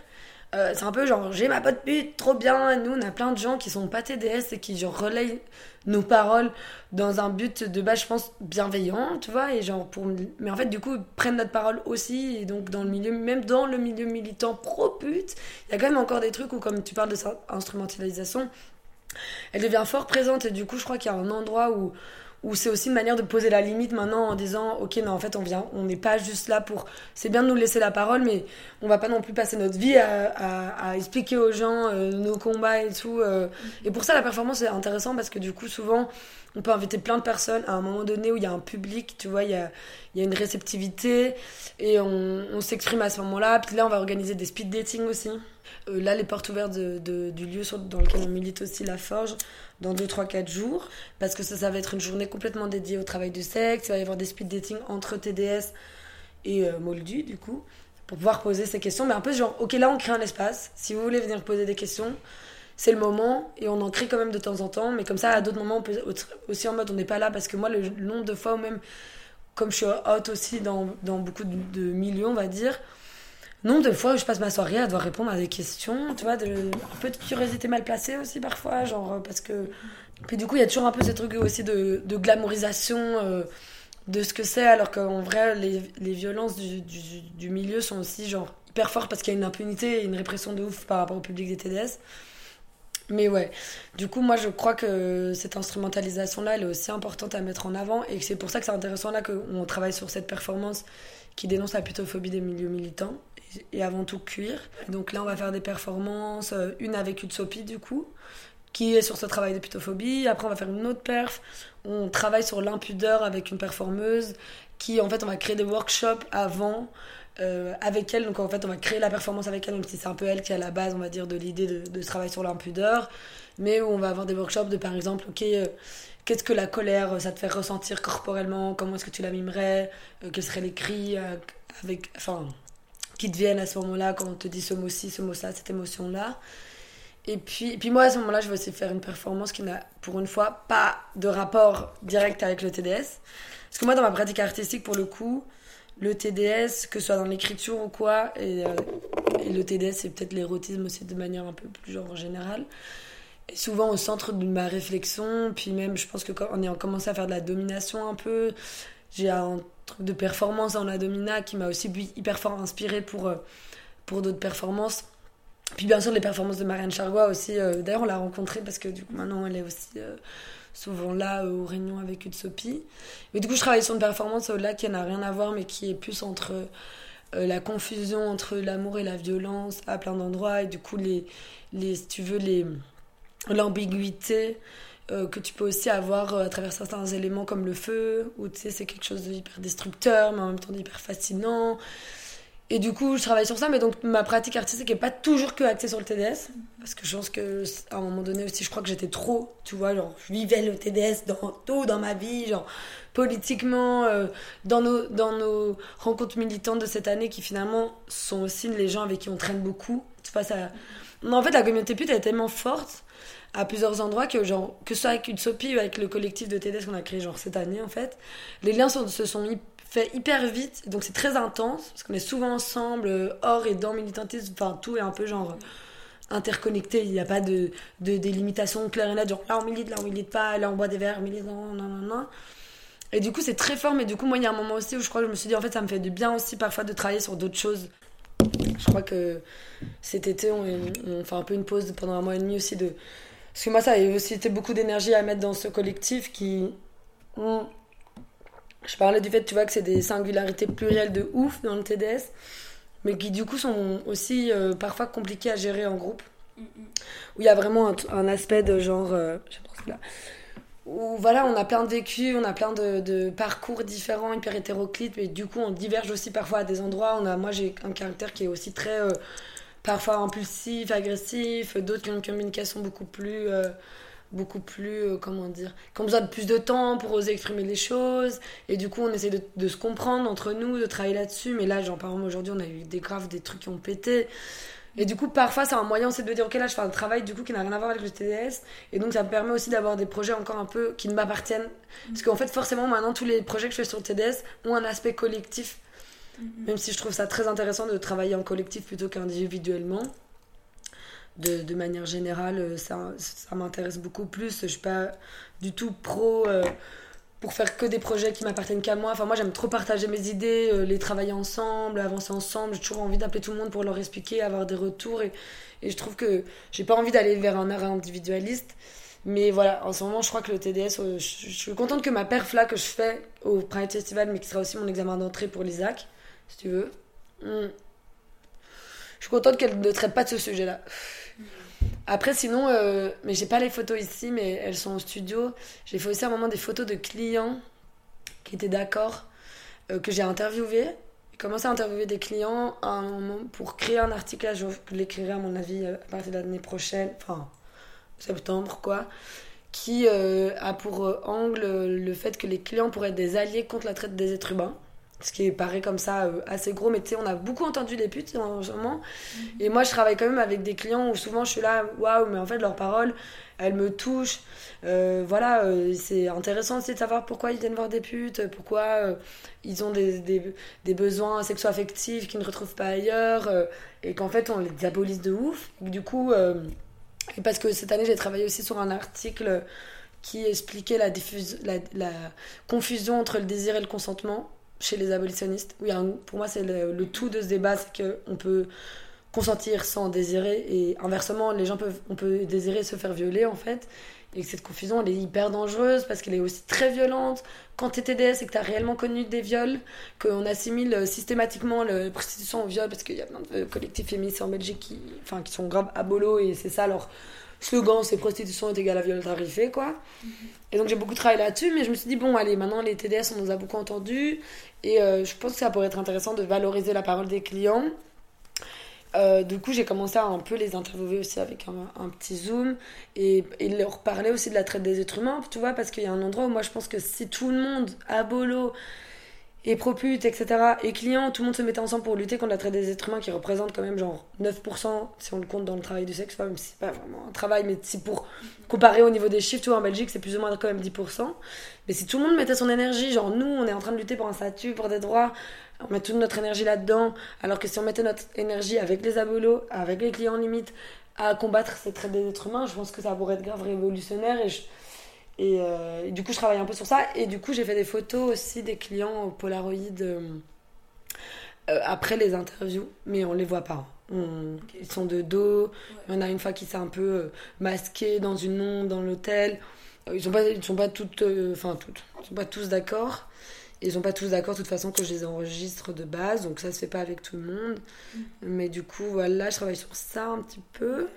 Euh, c'est un peu genre, j'ai ma pote pute, trop bien. Nous, on a plein de gens qui sont pas TDS et qui genre relayent nos paroles dans un but de base, je pense, bienveillant, tu vois, et genre pour... Mais en fait, du coup, ils prennent notre parole aussi, et donc dans le milieu, même dans le milieu militant pro-pute, il y a quand même encore des trucs où, comme tu parles de cette instrumentalisation, elle devient fort présente, et du coup, je crois qu'il y a un endroit où où c'est aussi une manière de poser la limite maintenant en disant ok non en fait on vient on n'est pas juste là pour c'est bien de nous laisser la parole mais on va pas non plus passer notre vie à, à- à expliquer aux gens euh, nos combats et tout euh. et pour ça la performance est intéressant parce que du coup souvent on peut inviter plein de personnes à un moment donné où il y a un public tu vois il y a, une réceptivité et on, s'exprime à ce moment-là puis là on va organiser des speed dating aussi Euh, là les portes ouvertes du lieu dans lequel on milite aussi la forge dans 2, 3, 4 jours parce que ça, ça va être une journée complètement dédiée au travail du sexe. Il va y avoir des speed dating entre TDS et euh, Moldu, du coup, pour pouvoir poser ces questions. Mais un peu genre, ok, là, on crée un espace. Si vous voulez venir poser des questions, c'est le moment. Et on en crée quand même de temps en temps. Mais comme ça, à d'autres moments, on peut aussi en mode, on n'est pas là. Parce que moi, le nombre de fois où même, comme je suis hot aussi dans, dans beaucoup de, milieux, on va dire, nombre de fois où je passe ma soirée à devoir répondre à des questions, tu vois, de, un peu de curiosité mal placée aussi parfois, genre, euh, parce que. Puis du coup, il y a toujours un peu ce truc aussi de, de glamourisation euh, de ce que c'est, alors qu'en vrai, les, les violences du milieu sont aussi, genre, hyper fortes parce qu'il y a une impunité et une répression de ouf par rapport au public des TDS. Mais ouais, du coup, moi je crois que cette instrumentalisation-là, elle est aussi importante à mettre en avant et c'est pour ça que c'est intéressant là qu'on travaille sur cette performance qui dénonce la putophobie des milieux militants et- avant tout cuir. Donc là, on va faire des performances, euh, une avec Utsopi du coup, qui est sur ce travail de putophobie. Après, on va faire une autre perf. On travaille sur l'impudeur avec une performeuse qui, en fait, on va créer des workshops avant euh, avec elle. Donc, en fait, on va créer la performance avec elle, si c'est un peu elle qui est à la base, on va dire, de l'idée de, de ce travail sur l'impudeur. Mais où on va avoir des workshops de, par exemple, ok, euh, qu'est-ce que la colère, euh, ça te fait ressentir corporellement? Comment est-ce que tu la mimerais? Quels seraient les cris enfin, qui te viennent à ce moment-là quand on te dit ce mot-ci, ce mot-là, cette émotion-là? Et puis, et puis moi, à ce moment-là, je vais aussi faire une performance qui n'a, pour une fois, pas de rapport direct avec le TDS. Parce que moi, dans ma pratique artistique, pour le coup, le TDS, que ce soit dans l'écriture ou quoi, et, euh, et le TDS, c'est peut-être l'érotisme aussi de manière un peu plus genre générale, est souvent au centre de ma réflexion. Puis même, je pense que quand on est commencé à faire de la domination un peu, j'ai un truc de performance dans la domina qui m'a aussi hyper fort inspiré pour, euh, pour d'autres performances. Puis bien sûr les performances de Marianne Chargois aussi. euh, D'ailleurs on l'a rencontrée parce que du coup maintenant elle est aussi souvent là euh, aux réunions avec Utsopi. Mais du coup je travaille sur une performance euh, là qui n'a rien à voir mais qui est plus entre euh, la confusion entre l'amour et la violence à plein d'endroits et du coup les, les si tu veux les l'ambiguïté euh, que tu peux aussi avoir à travers certains éléments comme le feu où tu sais c'est quelque chose de hyper destructeur mais en même temps d'hyper fascinant et du coup, je travaille sur ça, mais donc ma pratique artistique n'est pas toujours que axée sur le TDS. Parce que je pense que à un moment donné aussi, je crois que j'étais trop, tu vois, genre, je vivais le TDS dans tout dans ma vie, genre, politiquement, euh, dans, nos, dans nos rencontres militantes de cette année qui finalement sont aussi les gens avec qui on traîne beaucoup. Tu vois, ça. Non, en fait, la communauté pute elle est tellement forte à plusieurs endroits que, genre, que ce soit avec Utsopi ou avec le collectif de TDS qu'on a créé, genre, cette année, en fait, les liens se sont mis fait hyper vite, donc c'est très intense, parce qu'on est souvent ensemble, euh, hors et dans militantisme, enfin tout est un peu genre euh, interconnecté, il n'y a pas de, de délimitation claire et nette, genre là on milite, là on milite pas, là on boit des verres, milite, non, non, non, non. Et du coup c'est très fort, mais du coup moi il y a un moment aussi où je crois que je me suis dit en fait ça me fait du bien aussi parfois de travailler sur d'autres choses. Je crois que cet été on, fait un peu une pause pendant un mois et demi aussi de Parce que moi, ça a aussi été beaucoup d'énergie à mettre dans ce collectif qui. Je parlais du fait, tu vois, que c'est des singularités plurielles de ouf dans le TDS, mais qui du coup sont aussi euh, parfois compliquées à gérer en groupe. Où il y a vraiment un, un aspect de genre. euh, celui-là. Où voilà, on a plein de vécus, on a plein de, de parcours différents, hyper hétéroclites, mais du coup, on diverge aussi parfois à des endroits. On a, moi, j'ai un caractère qui est aussi très. euh, parfois impulsif, agressif, d'autres qui ont une communication beaucoup plus, euh, beaucoup plus, euh, comment dire, qui ont besoin de plus de temps pour oser exprimer les choses. Et du coup, on essaie de, de se comprendre entre nous, de travailler là-dessus. Mais là, genre, par exemple, aujourd'hui, on a eu des graves, des trucs qui ont pété. Et du coup, parfois, c'est un moyen aussi de dire, ok, là, je fais un travail du coup qui n'a rien à voir avec le TDS. Et donc, ça me permet aussi d'avoir des projets encore un peu qui ne m'appartiennent. Parce qu'en fait, forcément, maintenant, tous les projets que je fais sur le TDS ont un aspect collectif. Même si je trouve ça très intéressant de travailler en collectif plutôt qu'individuellement. De, manière générale, euh, ça, ça m'intéresse beaucoup plus. Je suis pas du tout pro euh, pour faire que des projets qui m'appartiennent qu'à moi. Enfin, moi, j'aime trop partager mes idées, euh, les travailler ensemble, avancer ensemble. J'ai toujours envie d'appeler tout le monde pour leur expliquer, avoir des retours. Et, et je trouve que j'ai pas envie d'aller vers un art individualiste. Mais voilà, en ce moment, je crois que le TDS, je, je suis contente que ma perf là que je fais au Pride Festival, mais qui sera aussi mon examen d'entrée pour l'ISAC, si tu veux. Hmm. Je suis contente qu'elle ne traite pas de ce sujet-là. Après, sinon, euh, mais j'ai pas les photos ici, mais elles sont au studio. J'ai fait aussi à un moment des photos de clients qui étaient d'accord, euh, que j'ai interviewé. J'ai commencé à interviewer des clients pour créer un article. Je l'écrirai à mon avis euh, à partir de l'année prochaine, enfin septembre, quoi. Qui euh, a pour angle le fait que les clients pourraient être des alliés contre la traite des êtres humains. Ce qui paraît comme ça euh, assez gros, mais tu sais, on a beaucoup entendu les putes en ce moment. Et moi, je travaille quand même avec des clients où souvent je suis là, waouh, mais en fait, leurs paroles, elles me touchent. Euh, voilà, euh, c'est intéressant aussi de savoir pourquoi ils viennent voir des putes, pourquoi ils ont des, des, des besoins sexo-affectifs qu'ils ne retrouvent pas ailleurs, et qu'en fait, on les diabolise de ouf. Du coup, et parce que cette année, j'ai travaillé aussi sur un article qui expliquait la, diffuse, la, la confusion entre le désir et le consentement chez les abolitionnistes. Oui, pour moi, c'est le, tout de ce débat, c'est qu'on peut consentir sans désirer, et inversement, les gens peuvent, on peut désirer se faire violer, en fait. Et cette confusion, elle est hyper dangereuse parce qu'elle est aussi très violente. Quand t'es TDS et que t'as réellement connu des viols, qu'on assimile systématiquement la prostitution au viol, parce qu'il y a plein de collectifs féministes en Belgique qui, enfin, qui sont grave abolos et c'est ça leur slogan, c'est prostitution est égale à viol tarifé, quoi. Et donc j'ai beaucoup travaillé là-dessus, mais je me suis dit, bon, allez, maintenant les TDS, on nous a beaucoup entendus, et euh, je pense que ça pourrait être intéressant de valoriser la parole des clients. Euh, du coup, j'ai commencé à un peu les interviewer aussi avec un, petit zoom et, et leur parler aussi de la traite des êtres humains, tu vois, parce qu'il y a un endroit où moi je pense que si tout le monde, abolo et propute, etc., et clients, tout le monde se mettait ensemble pour lutter contre la traite des êtres humains qui représente quand même genre 9% si on le compte dans le travail du sexe, même si c'est pas vraiment un travail, mais si pour comparer au niveau des chiffres, tu vois, en Belgique c'est plus ou moins quand même 10%. Mais si tout le monde mettait son énergie, genre nous on est en train de lutter pour un statut, pour des droits, on met toute notre énergie là-dedans, alors que si on mettait notre énergie avec les abolos, avec les clients limite, à combattre cette traite des êtres humains, je pense que ça pourrait être grave révolutionnaire et, je- et, euh, et du coup je travaille un peu sur ça et du coup j'ai fait des photos aussi des clients au Polaroid euh, euh, après les interviews, mais on les voit pas. On- Ils sont de dos, il y en a une fois qui s'est un peu masqué dans une ombre dans l'hôtel. Ils sont pas, ils sont pas toutes, enfin toutes, ils sont pas tous d'accord. Ils sont pas tous d'accord de toute façon que je les enregistre de base, donc ça se fait pas avec tout le monde. Mais du coup, voilà, je travaille sur ça un petit peu.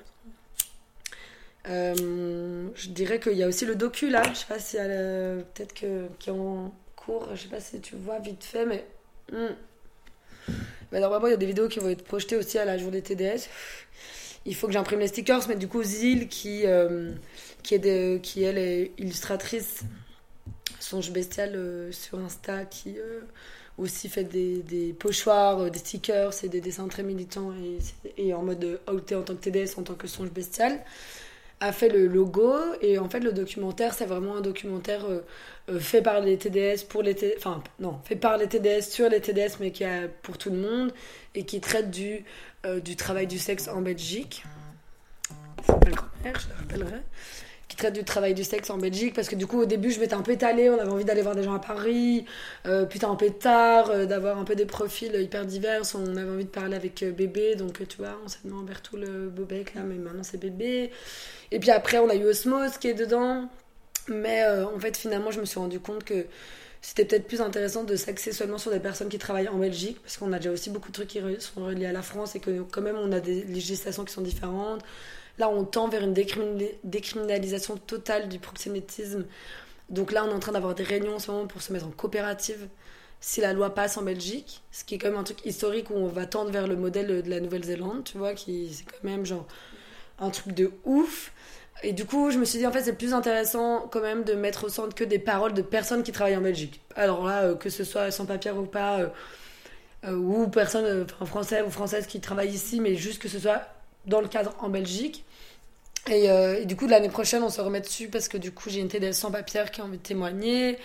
Euh, je dirais qu'il y a aussi le docu là, je sais pas si elle, euh, peut-être que qui est en cours, je sais pas si tu vois vite fait, mais hmm. Bah, normalement il y a des vidéos qui vont être projetées aussi à la journée TDS. Il faut que j'imprime les stickers, mais du coup Zil qui euh, qui est qui elle est illustratrice songe bestial sur Insta qui aussi fait des, des pochoirs, des stickers, c'est des dessins très militants et, et en mode outé en tant que TDS, en tant que songe bestial, a fait le logo et en fait le documentaire c'est vraiment un documentaire euh, euh, fait par les TDS pour les T- enfin non fait par les TDS sur les TDS mais qui a pour tout le monde et qui traite du euh, du travail du sexe en Belgique. Je le rappellerai. Qui traite du travail du sexe en Belgique parce que du coup au début je m'étais un peu étalée, on avait envie d'aller voir des gens à Paris, euh, putain un peu tard, euh, d'avoir un peu des profils hyper divers, on avait envie de parler avec euh, bébé donc euh, tu vois on s'est demandé Bertoul le Bobek là mais maintenant c'est bébé et puis après on a eu Osmose qui est dedans mais euh, en fait finalement je me suis rendu compte que c'était peut-être plus intéressant de s'axer seulement sur des personnes qui travaillent en Belgique, parce qu'on a déjà aussi beaucoup de trucs qui sont reliés à la France et que quand même on a des législations qui sont différentes. Là, on tend vers une décriminali- décriminalisation totale du proxénétisme. Donc là, on est en train d'avoir des réunions en ce moment pour se mettre en coopérative si la loi passe en Belgique, ce qui est quand même un truc historique où on va tendre vers le modèle de la Nouvelle-Zélande, tu vois, qui c'est quand même genre un truc de ouf. Et du coup, je me suis dit, en fait, c'est plus intéressant quand même de mettre au centre que des paroles de personnes qui travaillent en Belgique. Alors là, euh, que ce soit sans papier ou pas, euh, euh, ou enfin, français ou françaises qui travaillent ici, mais juste que ce soit dans le cadre en Belgique. Et, euh, du coup, l'année prochaine, on se remet dessus parce que du coup, j'ai une TDS sans papier qui a envie de témoigner.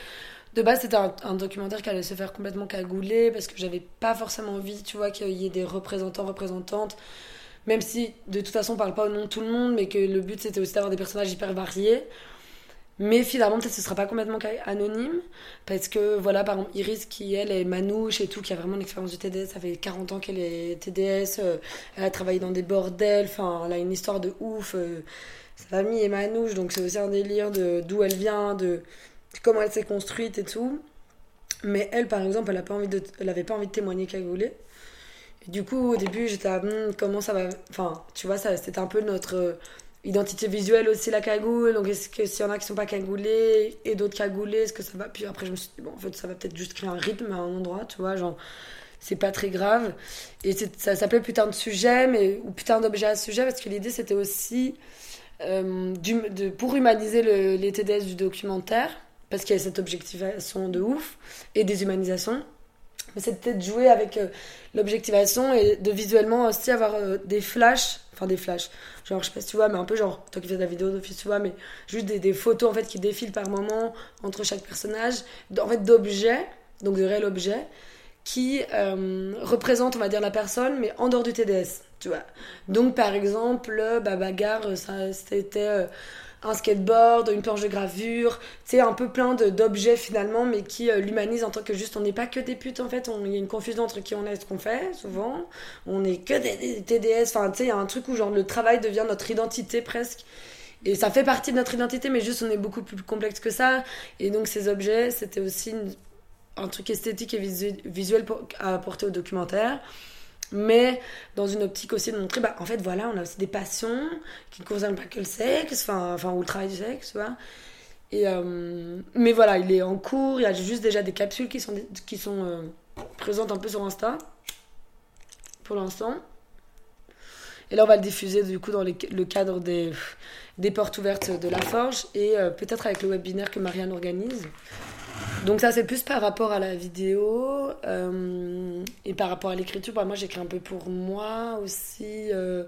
De base, c'était un, un documentaire qui allait se faire complètement cagouler parce que j'avais pas forcément envie, tu vois, qu'il y ait des représentants, représentantes même si de toute façon on parle pas au nom de tout le monde, mais que le but c'était aussi d'avoir des personnages hyper variés. Mais finalement, peut-être ce sera pas complètement anonyme, parce que voilà, par exemple, Iris qui elle est manouche et tout, qui a vraiment une expérience du TDS, ça fait 40 ans qu'elle est TDS, euh, elle a travaillé dans des bordels, enfin, elle a une histoire de ouf. euh, sa famille est manouche, donc c'est aussi un délire de d'où elle vient, de, comment elle s'est construite et tout. Mais elle, par exemple, elle a pas envie de, elle avait pas envie de témoigner cagoulée. Et du coup, au début, j'étais à Hmm, comment ça va. Enfin, tu vois, ça, c'était un peu notre identité visuelle aussi, la cagoule. Donc, est-ce que s'il y en a qui sont pas cagoulés et d'autres cagoulés, est-ce que ça va? Puis après, je me suis dit, bon, en fait, ça va peut-être juste créer un rythme à un endroit, tu vois, genre, c'est pas très grave. Et ça s'appelait putain de sujet, mais, ou putain d'objet à sujet, parce que l'idée, c'était aussi euh, de, pour humaniser le- les TDS du documentaire, parce qu'il y a cette objectivation de ouf, et des humanisations. Mais c'était de jouer avec euh, l'objectivation et de visuellement aussi avoir euh, des flashs, des flashs, genre je sais pas si tu vois, mais un peu genre, toi qui fais de la vidéo d'office, tu vois, mais juste des, photos en fait qui défilent par moment entre chaque personnage, en fait d'objets, donc de réels objets, qui euh, représentent, on va dire, la personne, mais en dehors du TDS, tu vois. Donc par exemple, euh, bah, bagarre, ça, c'était euh, un skateboard, une planche de gravure, tu sais, un peu plein d'objets finalement, mais qui euh, l'humanisent en tant que juste, on n'est pas que des putes en fait, il y a une confusion entre qui on est et ce qu'on fait, souvent. On est que des, TDS, enfin tu sais, il y a un truc où genre le travail devient notre identité presque. Et ça fait partie de notre identité, mais juste on est beaucoup plus complexe que ça. Et donc ces objets, c'était aussi un truc esthétique et visu- visuel à apporter au documentaire mais dans une optique aussi de montrer bah en fait voilà on a aussi des passions qui ne concernent pas que le sexe enfin ou le travail du sexe tu vois. Et euh, mais voilà il est en cours il y a juste déjà des capsules qui sont qui sont euh, présentes un peu sur Insta pour l'instant. Et là on va le diffuser du coup dans le cadre des des portes ouvertes de la forge et euh, peut-être avec le webinaire que Marianne organise donc ça c'est plus par rapport à la vidéo euh, et par rapport à l'écriture. Bah, moi j'écris un peu pour moi aussi. euh,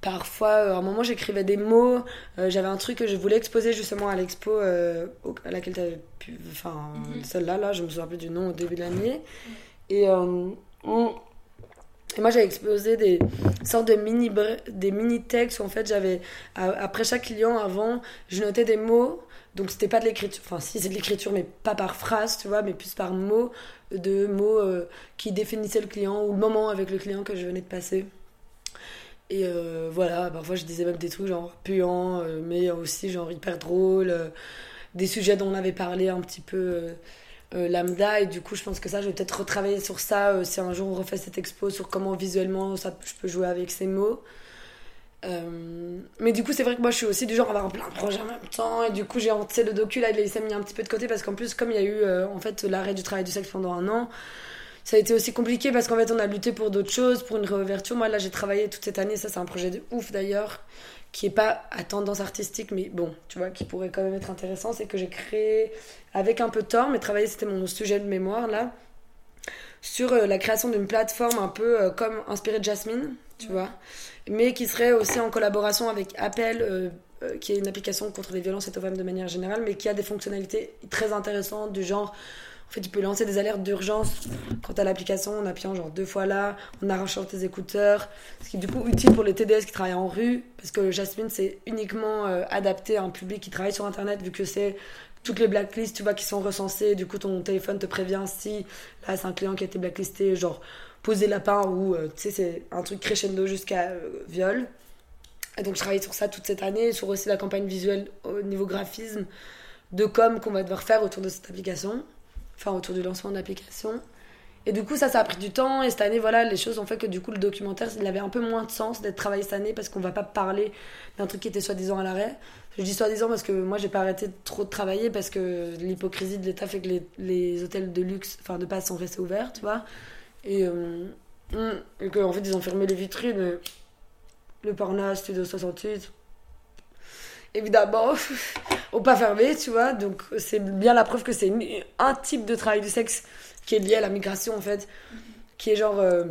parfois, euh, à un moment j'écrivais des mots. J'avais un truc que je voulais exposer justement à l'expo au- à laquelle tu avais pu... Enfin celle-là, là, je me souviens plus du nom au début de l'année. Et, on- et moi j'avais exposé des sortes de mini, des mini textes où en fait j'avais... Après chaque client, avant, je notais des mots donc c'était pas de l'écriture, enfin si c'est de l'écriture mais pas par phrase, tu vois, mais plus par mots, de mots euh, qui définissaient le client ou le moment avec le client que je venais de passer. Et euh, voilà, parfois je disais même des trucs genre puants, euh, mais aussi genre hyper drôles, des sujets dont on avait parlé un petit peu lambda, et du coup je pense que ça, je vais peut-être retravailler sur ça si un jour on refait cette expo, sur comment visuellement ça, je peux jouer avec ces mots. Euh, mais du coup, c'est vrai que moi je suis aussi du genre à avoir plein de projets en même temps. Et du coup, j'ai sais, le docu là, il s'est mis un petit peu de côté parce qu'en plus, comme il y a eu euh, en fait l'arrêt du travail du sexe pendant un an, ça a été aussi compliqué parce qu'en fait, on a lutté pour d'autres choses, pour une réouverture. Moi là, j'ai travaillé toute cette année, ça c'est un projet de ouf d'ailleurs, qui est pas à tendance artistique, mais bon, tu vois, qui pourrait quand même être intéressant. C'est que j'ai créé avec un peu de temps, mais travailler c'était mon sujet de mémoire là, sur euh, la création d'une plateforme un peu comme inspirée de Jasmine, tu vois mais qui serait aussi en collaboration avec Appel, euh, euh, qui est une application contre les violences faites aux femmes de manière générale, mais qui a des fonctionnalités très intéressantes du genre, En fait, tu peux lancer des alertes d'urgence quand t'as l'application en appuyant genre deux fois là, en arrachant tes écouteurs. Ce qui est du coup utile pour les TDS qui travaillent en rue, parce que Jasmine, c'est uniquement euh, adapté à un public qui travaille sur Internet, vu que c'est toutes les blacklists, tu vois, qui sont recensées. Du coup, ton téléphone te prévient si là, c'est un client qui a été blacklisté, genre poser lapin ou, euh, tu sais, c'est un truc crescendo jusqu'à euh, viol. Et donc, je travaille sur ça toute cette année, sur aussi la campagne visuelle au niveau graphisme de com qu'on va devoir faire autour de cette application, enfin autour du lancement de l'application. Et du coup, ça, ça a pris du temps. Et cette année, voilà, les choses ont fait que du coup, le documentaire, il avait un peu moins de sens d'être travaillé cette année parce qu'on va pas parler d'un truc qui était soi-disant à l'arrêt. Je dis soi-disant parce que moi, j'ai pas arrêté trop de travailler parce que l'hypocrisie de l'État fait que les, les hôtels de luxe, enfin de passe, sont restés ouverts, tu vois. Et, euh, hum, et qu'en fait, ils ont fermé les vitrines. et Le Parnasse, Studio 68, évidemment, ont pas fermé, tu vois. Donc, c'est bien la preuve que c'est un type de travail du sexe qui est lié à la migration, en fait. Qui est genre. euh,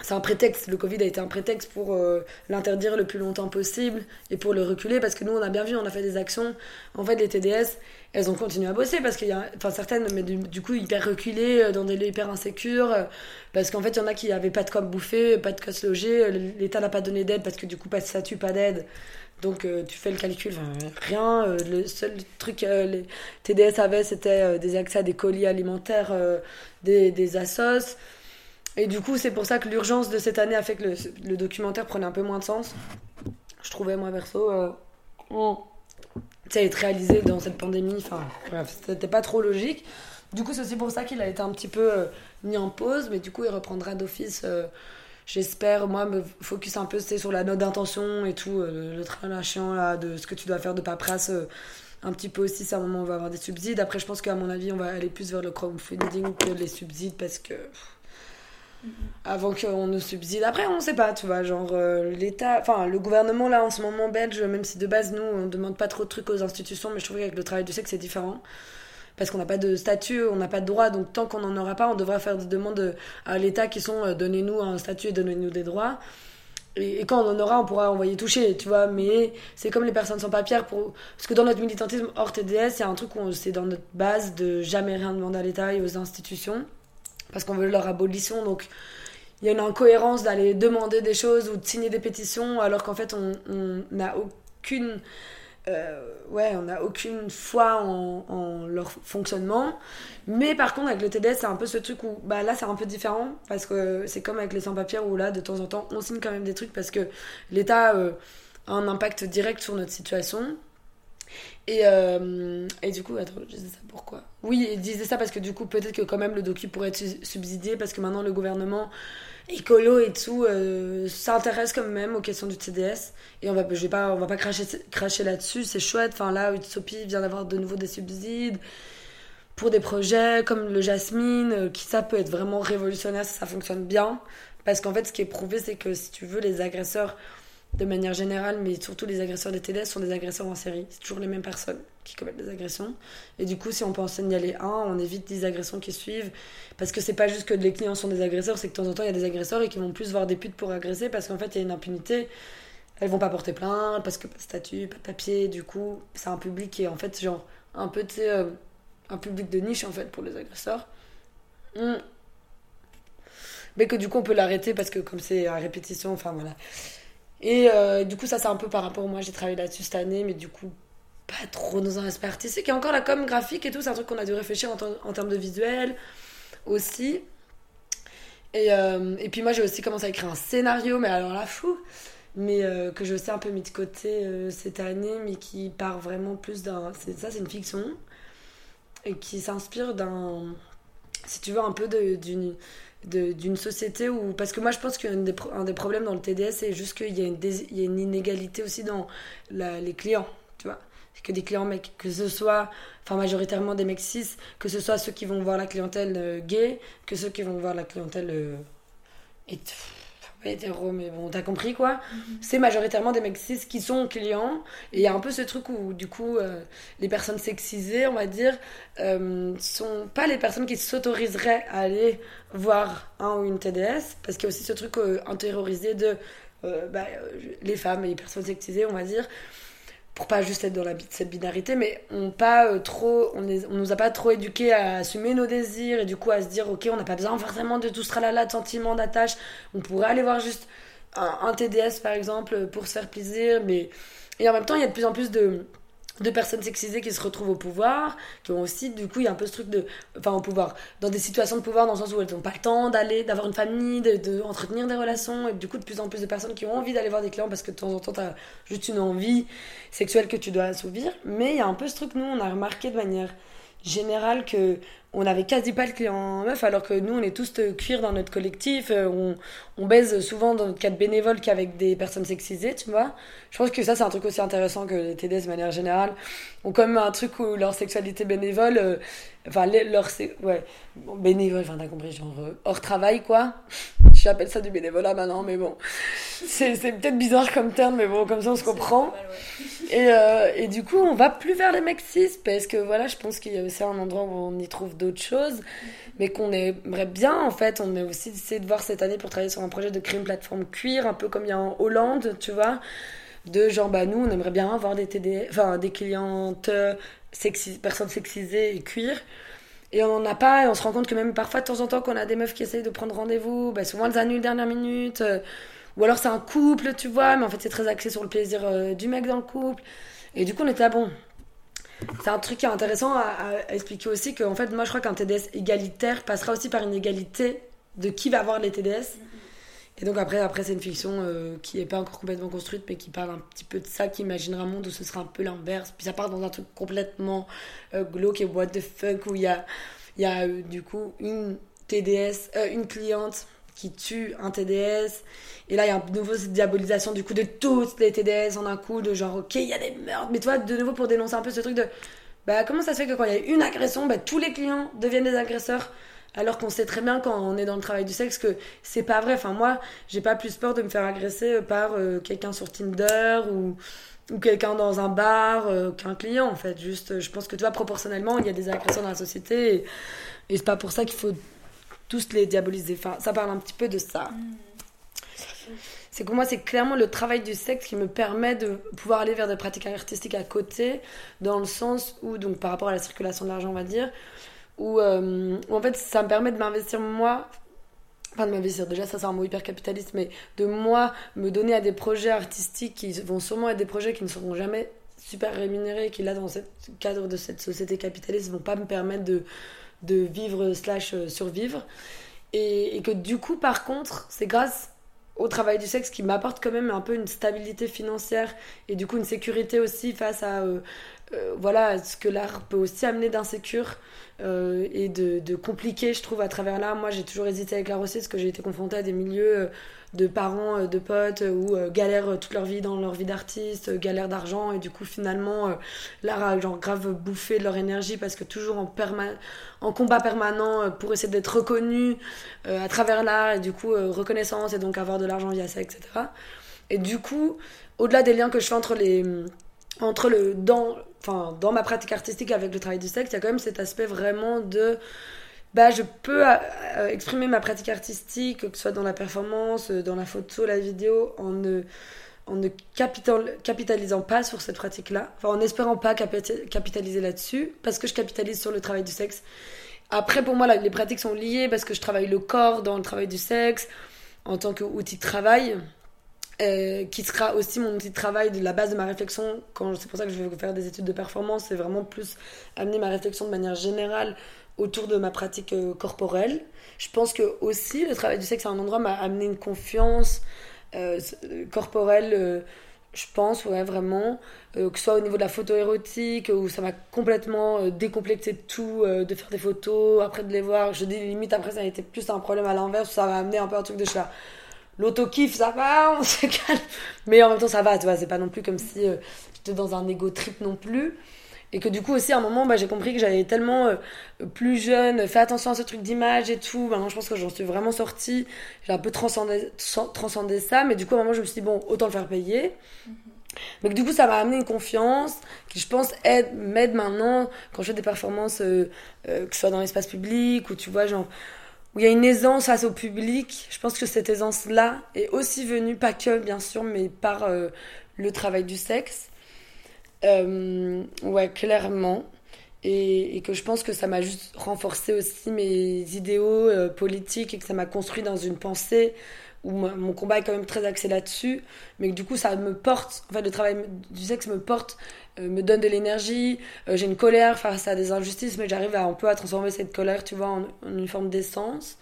c'est un prétexte. Le Covid a été un prétexte pour euh, l'interdire le plus longtemps possible et pour le reculer parce que nous, on a bien vu, on a fait des actions. En fait, les TDS, elles ont continué à bosser parce qu'il y a. Enfin, certaines, mais du, du coup, hyper reculées, euh, dans des lieux hyper insécures. euh, Parce qu'en fait, il y en a qui avaient pas de quoi bouffer, pas de quoi se loger. euh, L'État n'a pas donné d'aide parce que du coup, pas de statut, pas d'aide. Donc euh, tu fais le calcul, enfin, rien. euh, le seul truc que les TDS avaient, c'était euh, des accès à des colis alimentaires, euh, des, des assos. Et du coup, c'est pour ça que l'urgence de cette année a fait que le, le documentaire prenait un peu moins de sens. Je trouvais, moi, perso, euh, sais, être réalisé dans cette pandémie, enfin, bref, c'était pas trop logique. Du coup, c'est aussi pour ça qu'il a été un petit peu euh, mis en pause, mais du coup, il reprendra d'office. euh, J'espère, moi, me focus un peu sur la note d'intention et tout, euh, le train chiant là, de ce que tu dois faire de paperasse. euh, un petit peu aussi, c'est un moment où on va avoir des subsides. Après, je pense qu'à mon avis, on va aller plus vers le crowdfunding que les subsides parce que. Avant qu'on nous subside. Après, on sait pas, tu vois. Genre, euh, l'État. Enfin, le gouvernement, là, en ce moment belge, même si de base, nous, on demande pas trop de trucs aux institutions, mais je trouve qu'avec le travail du sexe, c'est différent parce qu'on n'a pas de statut, on n'a pas de droit, donc tant qu'on n'en aura pas, on devra faire des demandes à l'État qui sont euh, donnez-nous un statut et donnez-nous des droits. Et, quand on en aura, on pourra envoyer toucher, tu vois. Mais c'est comme les personnes sans papiers, pour... parce que dans notre militantisme hors TDS, il y a un truc où c'est dans notre base de jamais rien demander à l'État et aux institutions, parce qu'on veut leur abolition, donc il y a une incohérence d'aller demander des choses ou de signer des pétitions alors qu'en fait on n'a aucune euh, ouais, on n'a aucune foi en, leur fonctionnement. Mais par contre, avec le TDS, c'est un peu ce truc où, bah là, c'est un peu différent parce que c'est comme avec les sans-papiers où là, de temps en temps, on signe quand même des trucs parce que l'État euh, a un impact direct sur notre situation. Et, euh, et du coup, attends, je disais ça pourquoi? Oui, il disait ça parce que du coup, peut-être que quand même le docu pourrait être su- subsidié parce que maintenant le gouvernement écolo et tout euh, s'intéresse quand même aux questions du TDS. Et on va, pas, on va pas cracher, cracher là-dessus, c'est chouette. Enfin là, Utopie vient d'avoir de nouveau des subsides pour des projets comme le Jasmine, euh, qui ça peut être vraiment révolutionnaire si ça fonctionne bien. Parce qu'en fait, ce qui est prouvé, c'est que si tu veux, les agresseurs, de manière générale, mais surtout les agresseurs des TDS, sont des agresseurs en série. C'est toujours les mêmes personnes qui commettent des agressions. Et du coup, si on peut en signaler un, on évite des agressions qui suivent. Parce que c'est pas juste que les clients sont des agresseurs, c'est que de temps en temps, il y a des agresseurs et qui vont plus voir des putes pour agresser parce qu'en fait, il y a une impunité. Elles vont pas porter plainte parce que pas de statut, pas de papier. Du coup, c'est un public qui est en fait, genre, un peu, tu euh, un public de niche en fait pour les agresseurs. Hmm. Mais que du coup, on peut l'arrêter parce que comme c'est à répétition, enfin voilà. Et euh, du coup, ça, c'est un peu par rapport. Moi, j'ai travaillé là-dessus cette année, mais du coup, pas trop dans un aspect artistique. A encore la com graphique et tout, c'est un truc qu'on a dû réfléchir en, ter- en termes de visuel aussi. Et, euh, et puis, moi, j'ai aussi commencé à écrire un scénario, mais alors là, fou mais euh, que je sais un peu mis de côté euh, cette année, mais qui part vraiment plus d'un. Ça, c'est une fiction. Et qui s'inspire d'un. Si tu veux, un peu d'une société où. Parce que moi, je pense qu'un des, des problèmes dans le TDS, c'est juste qu'il y, a une y a une inégalité aussi dans les clients, tu vois. Que des clients mecs, que ce soit, enfin majoritairement des mecs cis, que ce soit ceux qui vont voir la clientèle euh, gay, que ceux qui vont voir la clientèle euh, hétéro, mais bon, t'as compris quoi. C'est majoritairement des mecs cis qui sont clients. Et il y a un peu ce truc où, du coup, euh, les personnes sexisées, on va dire, euh, sont pas les personnes qui s'autoriseraient à aller voir un ou une TDS, parce qu'il y a aussi ce truc intériorisé de bah, les femmes et les personnes sexisées, on va dire, pour pas juste être dans cette binarité, mais on pas euh, trop, on, est- nous a pas trop éduqués à assumer nos désirs et du coup à se dire ok, on n'a pas besoin forcément de tout ce tralala de sentiments, d'attache. On pourrait aller voir juste un TDS par exemple pour se faire plaisir, mais et en même temps il y a de plus en plus de de personnes sexisées qui se retrouvent au pouvoir, qui ont aussi, du coup, il y a un peu ce truc de. Enfin, au pouvoir. Dans des situations de pouvoir, dans le sens où elles n'ont pas le temps d'aller, d'avoir une famille, de, de entretenir des relations, et du coup, de plus en plus de personnes qui ont envie d'aller voir des clients parce que de temps en temps, tu as juste une envie sexuelle que tu dois assouvir. Mais il y a un peu ce truc, nous, on a remarqué de manière générale que on avait quasi pas de clients meufs alors que nous on est tous euh, cuir dans notre collectif euh, on, on baise souvent dans notre cadre bénévole qu'avec des personnes sexisées tu vois. Je pense que ça c'est un truc aussi intéressant que les TDS de manière générale. Ont quand même un truc où leur sexualité bénévole euh, enfin leur ouais bénévole enfin t'as compris genre euh, hors travail quoi j'appelle ça du bénévolat maintenant mais bon c'est peut-être bizarre comme terme mais bon comme ça on se comprend et, euh, et du coup, on va plus vers les mecs cis parce que voilà, je pense qu'il y a aussi un endroit où on y trouve d'autres choses, mais qu'on aimerait bien en fait. On a aussi essayé de voir cette année pour travailler sur un projet de créer une plateforme cuir, un peu comme il y a en Hollande, tu vois. De genre, bah nous, on aimerait bien avoir des TD, enfin des clientes euh, sexy, personnes sexisées et cuir. Et on n'en a pas, et on se rend compte que même parfois, de temps en temps, qu'on a des meufs qui essayent de prendre rendez-vous, bah, souvent elles annulent dernière minute. euh, ou alors c'est un couple, tu vois, mais en fait c'est très axé sur le plaisir euh, du mec dans le couple. Et du coup on était à bon. C'est un truc qui est intéressant à, expliquer aussi qu'en fait moi je crois qu'un TDS égalitaire passera aussi par une égalité de qui va avoir les TDS. Et donc après, après c'est une fiction euh, qui n'est pas encore complètement construite mais qui parle un petit peu de ça, qui imaginera un monde où ce sera un peu l'inverse. Puis ça part dans un truc complètement euh, glauque et what the fuck où il y a, y a euh, du coup une TDS, euh, une cliente qui tue un TDS. Et là, il y a de nouveau diabolisation du coup de toutes les TDS en un coup, de genre, ok, il y a des meurtres. Mais toi, de nouveau, pour dénoncer un peu ce truc de, bah, comment ça se fait que quand il y a une agression, bah, tous les clients deviennent des agresseurs? Alors qu'on sait très bien quand on est dans le travail du sexe que c'est pas vrai. Enfin, moi, j'ai pas plus peur de me faire agresser par euh, quelqu'un sur Tinder ou, ou quelqu'un dans un bar euh, qu'un client, en fait. Juste, euh, je pense que tu vois, proportionnellement, il y a des agresseurs dans la société et, et c'est pas pour ça qu'il faut tous les diaboliser. Enfin, ça parle un petit peu de ça. C'est que moi, c'est clairement le travail du sexe qui me permet de pouvoir aller vers des pratiques artistiques à côté, dans le sens où, donc par rapport à la circulation de l'argent, on va dire, où, euh, où en fait, ça me permet de m'investir moi, enfin de m'investir, déjà ça c'est un mot hyper capitaliste, mais de moi me donner à des projets artistiques qui vont sûrement être des projets qui ne seront jamais super rémunérés, qui là, dans ce cadre de cette société capitaliste, vont pas me permettre de, de vivre slash euh, survivre. Et, et que du coup, par contre, c'est grâce au travail du sexe qui m'apporte quand même un peu une stabilité financière et du coup une sécurité aussi face à euh, euh, voilà ce que l'art peut aussi amener d'insécure euh, et de, de compliqué je trouve à travers l'art. Moi j'ai toujours hésité avec l'art aussi parce que j'ai été confrontée à des milieux euh, de parents de potes où galèrent toute leur vie dans leur vie d'artiste galèrent d'argent et du coup finalement l'art a genre grave bouffé de leur énergie parce que toujours en en combat permanent pour essayer d'être reconnu à travers l'art et du coup reconnaissance et donc avoir de l'argent via ça etc et du coup au-delà des liens que je fais entre les entre le dans enfin dans ma pratique artistique avec le travail du sexe il y a quand même cet aspect vraiment de bah je peux euh, euh, exprimer ma pratique artistique que ce soit dans la performance euh, dans la photo la vidéo en ne en ne capital- capitalisant pas sur cette pratique-là, enfin en espérant pas capita- capitaliser là-dessus, parce que je capitalise sur le travail du sexe. Après, pour moi, là, les pratiques sont liées parce que je travaille le corps dans le travail du sexe en tant qu'outil de travail, euh, qui sera aussi mon outil de travail de la base de ma réflexion. Quand c'est pour ça que je vais faire des études de performance, c'est vraiment plus amener ma réflexion de manière générale autour de ma pratique euh, corporelle. Je pense que aussi le travail du sexe à un endroit m'a amené une confiance euh, corporelle. je pense, ouais, vraiment. Que ce soit au niveau de la photo érotique, où ça m'a complètement décomplexé de tout, de faire des photos, après de les voir. Je dis limite, après, ça a été plus un problème à l'inverse, ça m'a amené un peu un truc de chat. L'auto-kiff, ça va, on se calme. Mais en même temps, ça va, tu vois, c'est pas non plus comme si euh, j'étais dans un ego trip non plus. Et que du coup, aussi, à un moment, bah, j'ai compris que j'avais tellement euh, plus jeune, fait attention à ce truc d'image et tout. Maintenant, je pense que j'en suis vraiment sortie. J'ai un peu transcendé, ça, mais du coup, à un moment, je me suis dit, bon, autant le faire payer. Mais que du coup, ça m'a amené une confiance qui, je pense, aide, m'aide maintenant quand je fais des performances, euh, que ce soit dans l'espace public ou tu vois, genre, où il y a une aisance face au public. Je pense que cette aisance-là est aussi venue, pas que bien sûr, mais par euh, le travail du sexe. Euh, ouais, clairement. Et, que je pense que ça m'a juste renforcé aussi mes idéaux euh, politiques et que ça m'a construit dans une pensée où mon combat est quand même très axé là-dessus, mais que du coup ça me porte, en le travail du sexe me porte, euh, me donne de l'énergie, euh, j'ai une colère face à des injustices, mais j'arrive à un peu à transformer cette colère, tu vois, en, une forme d'essence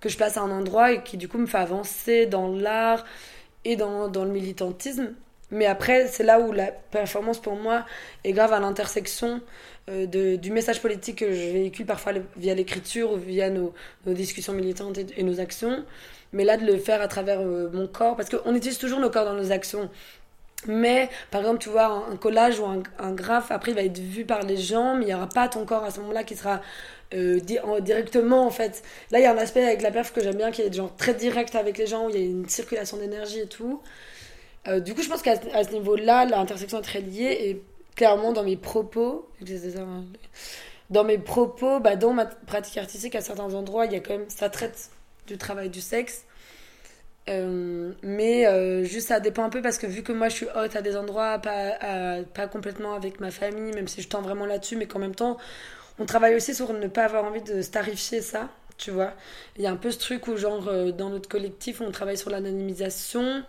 que je place à un endroit et qui du coup me fait avancer dans l'art et dans, le militantisme. Mais après, c'est là où la performance pour moi est grave à l'intersection euh, du message politique que je véhicule parfois via l'écriture ou via nos, discussions militantes et nos actions. Mais là, de le faire à travers euh, mon corps, parce qu'on utilise toujours nos corps dans nos actions. Mais par exemple, tu vois, un, collage ou un, un graphe, après, il va être vu par les gens, mais il n'y aura pas ton corps à ce moment-là qui sera euh, di- en- directement, en fait. Là, il y a un aspect avec la perf que j'aime bien, qui est genre très direct avec les gens, où il y a une circulation d'énergie et tout. Euh, du coup, je pense qu'à ce- niveau-là, l'intersection est très liée, et clairement, dans mes propos, dans mes propos, bah, dans ma pratique artistique, à certains endroits, il y a quand même, ça traite du travail du sexe. Euh, mais euh, juste ça dépend un peu parce que vu que moi je suis haute à des endroits, pas, pas complètement avec ma famille, même si je tends vraiment là-dessus, mais qu'en même temps on travaille aussi sur ne pas avoir envie de starifier ça, tu vois. Il y a un peu ce truc où genre euh, dans notre collectif on travaille sur l'anonymisation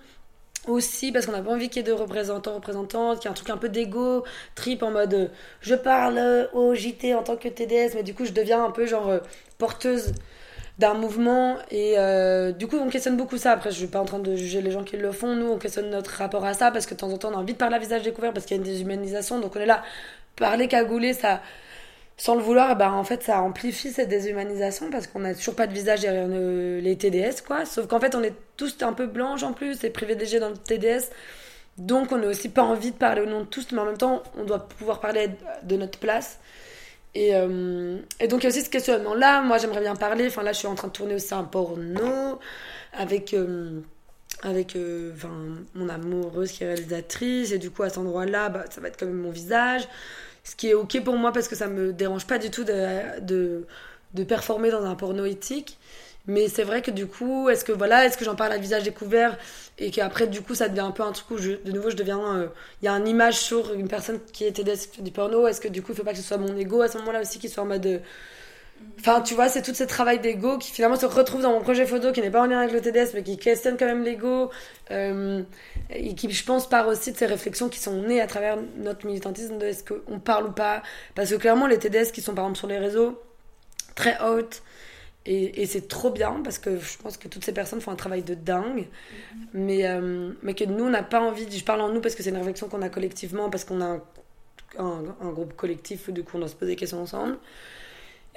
aussi parce qu'on n'a pas envie qu'il y ait de représentants, représentantes, qu'il y ait un truc un peu d'égo, trip en mode je parle au JT en tant que TDS, mais du coup je deviens un peu genre porteuse d'un mouvement et euh, du coup on questionne beaucoup ça. Après je suis pas en train de juger les gens qui le font. Nous on questionne notre rapport à ça parce que de temps en temps on a envie de parler à visage découvert parce qu'il y a une déshumanisation. Donc on est là. Parler cagoulé ça sans le vouloir eh ben en fait ça amplifie cette déshumanisation parce qu'on a toujours pas de visage derrière les TDS quoi. Sauf qu'en fait on est tous un peu blanches en plus et privilégiés dans le TDS donc on n'a aussi pas envie de parler au nom de tous mais en même temps on doit pouvoir parler de notre place et, euh, et donc il y a aussi ce questionnement là moi j'aimerais bien parler. Enfin là je suis en train de tourner aussi un porno avec euh, avec euh, mon amoureuse qui est réalisatrice. Et du coup à cet endroit là bah, ça va être quand même mon visage. Ce qui est ok pour moi parce que ça me dérange pas du tout de, de performer dans un porno éthique mais c'est vrai que du coup est-ce que voilà est-ce que j'en parle à visage découvert et qu'après du coup ça devient un peu un truc où de nouveau je deviens euh, il y a une image sur une personne qui fait du porno est-ce que du coup il faut pas que ce soit mon ego à ce moment-là aussi qui soit en mode euh, Enfin, tu vois, c'est tout ce travail d'ego qui finalement se retrouve dans mon projet photo qui n'est pas en lien avec le TDS mais qui questionne quand même l'ego euh, et qui, je pense, part aussi de ces réflexions qui sont nées à travers notre militantisme de est-ce qu'on parle ou pas. Parce que clairement, les TDS qui sont par exemple sur les réseaux, très hautes, et, et c'est trop bien parce que je pense que toutes ces personnes font un travail de dingue, mais, euh, mais que nous, on n'a pas envie, je parle en nous parce que c'est une réflexion qu'on a collectivement, parce qu'on a un, un, un groupe collectif où du coup on doit se poser des questions ensemble.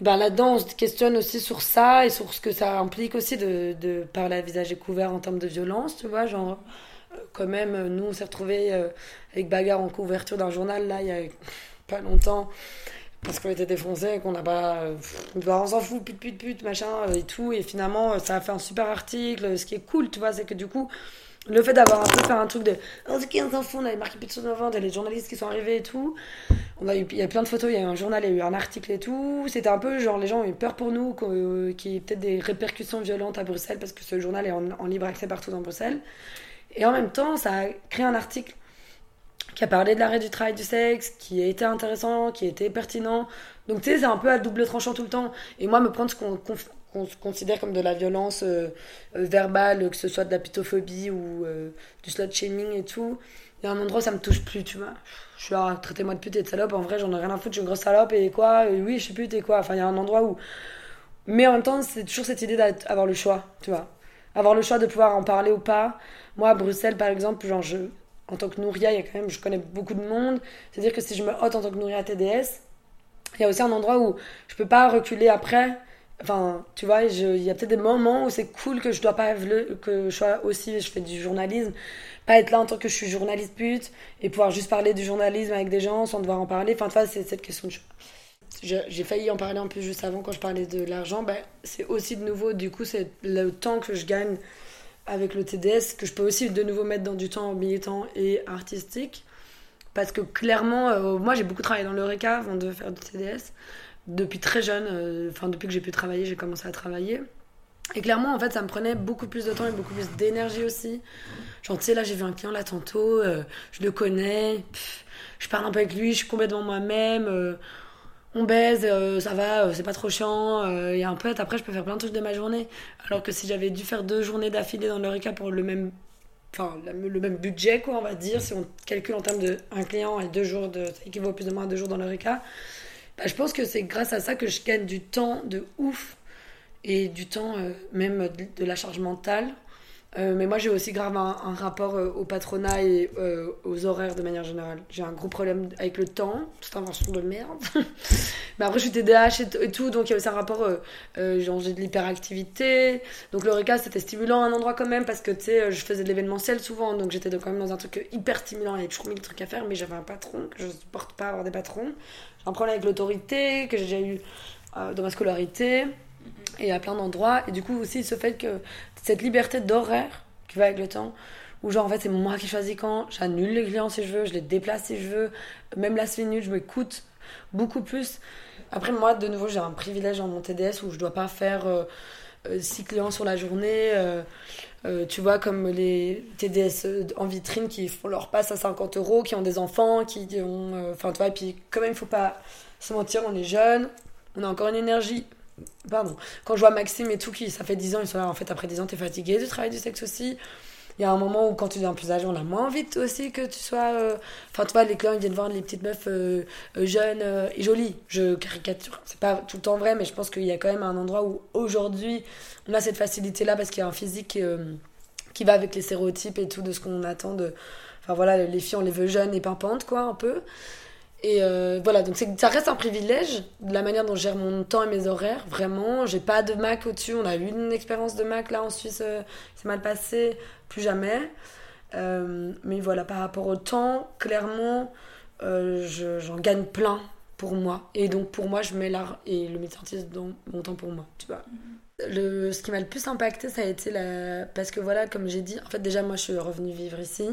Et ben là-dedans, on se questionne aussi sur ça et sur ce que ça implique aussi de, de parler à visage découvert en termes de violence, tu vois, genre euh, quand même, euh, nous on s'est retrouvés avec bagarre en couverture d'un journal là il y a pas longtemps parce qu'on était défoncés et qu'on n'a pas. euh, bah, on s'en fout, pute, pute, pute, machin euh, et tout. Et finalement, euh, ça a fait un super article. Ce qui est cool, tu vois, c'est que du coup, le fait d'avoir un peu fait un truc de. Oh, ok, on s'en fout, on avait marqué plus de 90, il y a les journalistes qui sont arrivés et tout. On a eu, il y a plein de photos, il y a eu un journal, il y a eu un article et tout. C'était un peu genre, les gens ont eu peur pour nous, qu'il y ait peut-être des répercussions violentes à Bruxelles parce que ce journal est en, en libre accès partout dans Bruxelles. Et en même temps, ça a créé un article qui a parlé de l'arrêt du travail du sexe, qui a été intéressant, qui a été pertinent. Donc tu sais, c'est un peu à double tranchant tout le temps. Et moi, me prendre ce qu'on considère comme de la violence euh, euh, verbale, que ce soit de la pitophobie ou euh, du slut shaming et tout, il y a un endroit ça me touche plus, tu vois. Je suis là, traitez-moi de pute et de salope, en vrai, j'en ai rien à foutre, je suis une grosse salope et quoi, oui, je suis pute et quoi? Enfin, il y a un endroit où. Mais en même temps, c'est toujours cette idée d'avoir le choix, tu vois. Avoir le choix de pouvoir en parler ou pas. Moi, à Bruxelles, par exemple, genre, je, en tant que Nouria, il y a quand même, je connais beaucoup de monde. C'est-à-dire que si je me hotte en tant que Nouria TDS, il y a aussi un endroit où je peux pas reculer après. Enfin, tu vois, il y a peut-être des moments où c'est cool que je dois pas que je sois aussi, je fais du journalisme, pas être là en tant que je suis journaliste pute et pouvoir juste parler du journalisme avec des gens sans devoir en parler. Enfin, tu c'est cette question de J'ai failli en parler un peu juste avant quand je parlais de l'argent. Ben, c'est aussi de nouveau, du coup, c'est le temps que je gagne avec le TDS que je peux aussi de nouveau mettre dans du temps militant et artistique. Parce que clairement, euh, moi j'ai beaucoup travaillé dans l'Eureka avant de faire du TDS. Depuis très jeune, euh, enfin depuis que j'ai pu travailler, j'ai commencé à travailler. Et clairement, en fait, ça me prenait beaucoup plus de temps et beaucoup plus d'énergie aussi. Genre, tu sais, là, j'ai vu un client là tantôt, euh, je le connais, je parle un peu avec lui, je suis complètement moi-même, on baise, euh, ça va, euh, c'est pas trop chiant, euh, et un peu, après, je peux faire plein de trucs de ma journée. Alors que si j'avais dû faire deux journées d'affilée dans l'Eureka pour le même, enfin, le même budget, quoi, on va dire, si on calcule en termes de un client et deux jours, de, ça équivaut plus ou moins à deux jours dans l'Eureka, bah, je pense que c'est grâce à ça que je gagne du temps de ouf et du temps même de la charge mentale. Euh, mais moi, j'ai aussi grave un, rapport euh, au patronat et euh, aux horaires de manière générale. J'ai un gros problème avec le temps, toute invention de merde. mais après, je suis TDAH et, tout, donc il y a aussi un rapport. Genre, j'ai de l'hyperactivité. Donc, l'Eureka, c'était stimulant à un endroit quand même, parce que tu sais, je faisais de l'événementiel souvent, donc j'étais quand même dans un truc hyper stimulant. Il y avait toujours mille trucs à faire, mais j'avais un patron, que je supporte pas avoir des patrons. J'ai un problème avec l'autorité, que j'ai déjà eu dans ma scolarité et à plein d'endroits. Et du coup, aussi, ce fait que cette liberté d'horaire qui va avec le temps, où genre en fait c'est moi qui choisis quand, j'annule les clients si je veux, je les déplace si je veux, même la minutes, je m'écoute beaucoup plus. Après, moi, de nouveau, j'ai un privilège dans mon TDS où je dois pas faire 6 clients sur la journée. euh, euh, tu vois, comme les TDS euh, en vitrine qui font leur passe à 50 euros, qui ont des enfants, qui ont. euh, Enfin, tu vois, et puis quand même, il faut pas se mentir, on est jeune, on a encore une énergie. Pardon. Quand je vois Maxime et tout, qui ça fait 10 ans, ils sont là, en fait, après 10 ans, t'es fatigué du travail du sexe aussi. Il y a un moment où, quand tu deviens plus âgé, on a moins envie aussi que tu sois. euh, Enfin, tu vois, les clients, ils viennent voir les petites meufs euh, euh, jeunes et jolies. Je caricature. C'est pas tout le temps vrai, mais je pense qu'il y a quand même un endroit où, aujourd'hui, on a cette facilité-là parce qu'il y a un physique euh, qui va avec les stéréotypes et tout de ce qu'on attend de. Enfin, voilà, les filles, on les veut jeunes et pimpantes, quoi, un peu. Et euh, voilà, donc ça reste un privilège de la manière dont je gère mon temps et mes horaires, vraiment. J'ai pas de Mac au-dessus. On a eu une expérience de Mac là en Suisse, euh, c'est mal passé, plus jamais. Euh, mais voilà, par rapport au temps, clairement, euh, je- j'en gagne plein pour moi. Et donc pour moi, je mets l'art et le militantisme dans mon temps pour moi, tu vois. Le, ce qui m'a le plus impacté, ça a été la... Parce que voilà, comme j'ai dit, en fait déjà moi je suis revenue vivre ici.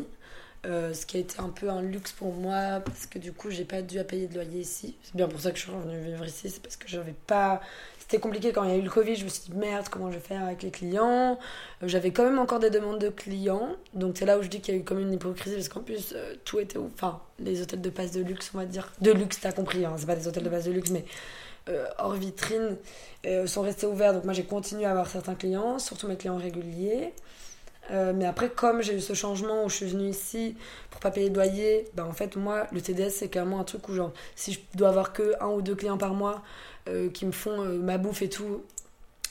Euh, ce qui a été un peu un luxe pour moi parce que du coup j'ai pas dû à payer de loyer ici. C'est bien pour ça que je suis revenue vivre ici, c'est parce que j'avais pas. C'était compliqué quand il y a eu le Covid, je me suis dit merde, comment je vais faire avec les clients? Euh, J'avais quand même encore des demandes de clients, donc c'est là où je dis qu'il y a eu comme une hypocrisie parce qu'en plus euh, tout était. Enfin, les hôtels de passe de luxe, on va dire. De luxe, t'as compris, hein, c'est pas des hôtels de passe de luxe, mais hors vitrine sont restés ouverts. Donc moi j'ai continué à avoir certains clients, surtout mes clients réguliers. Euh, mais après, comme j'ai eu ce changement où je suis venue ici pour pas payer de loyer, bah en fait, moi, le TDS, c'est carrément un truc où, genre, si je dois avoir que un ou deux clients par mois euh, qui me font euh, ma bouffe et tout,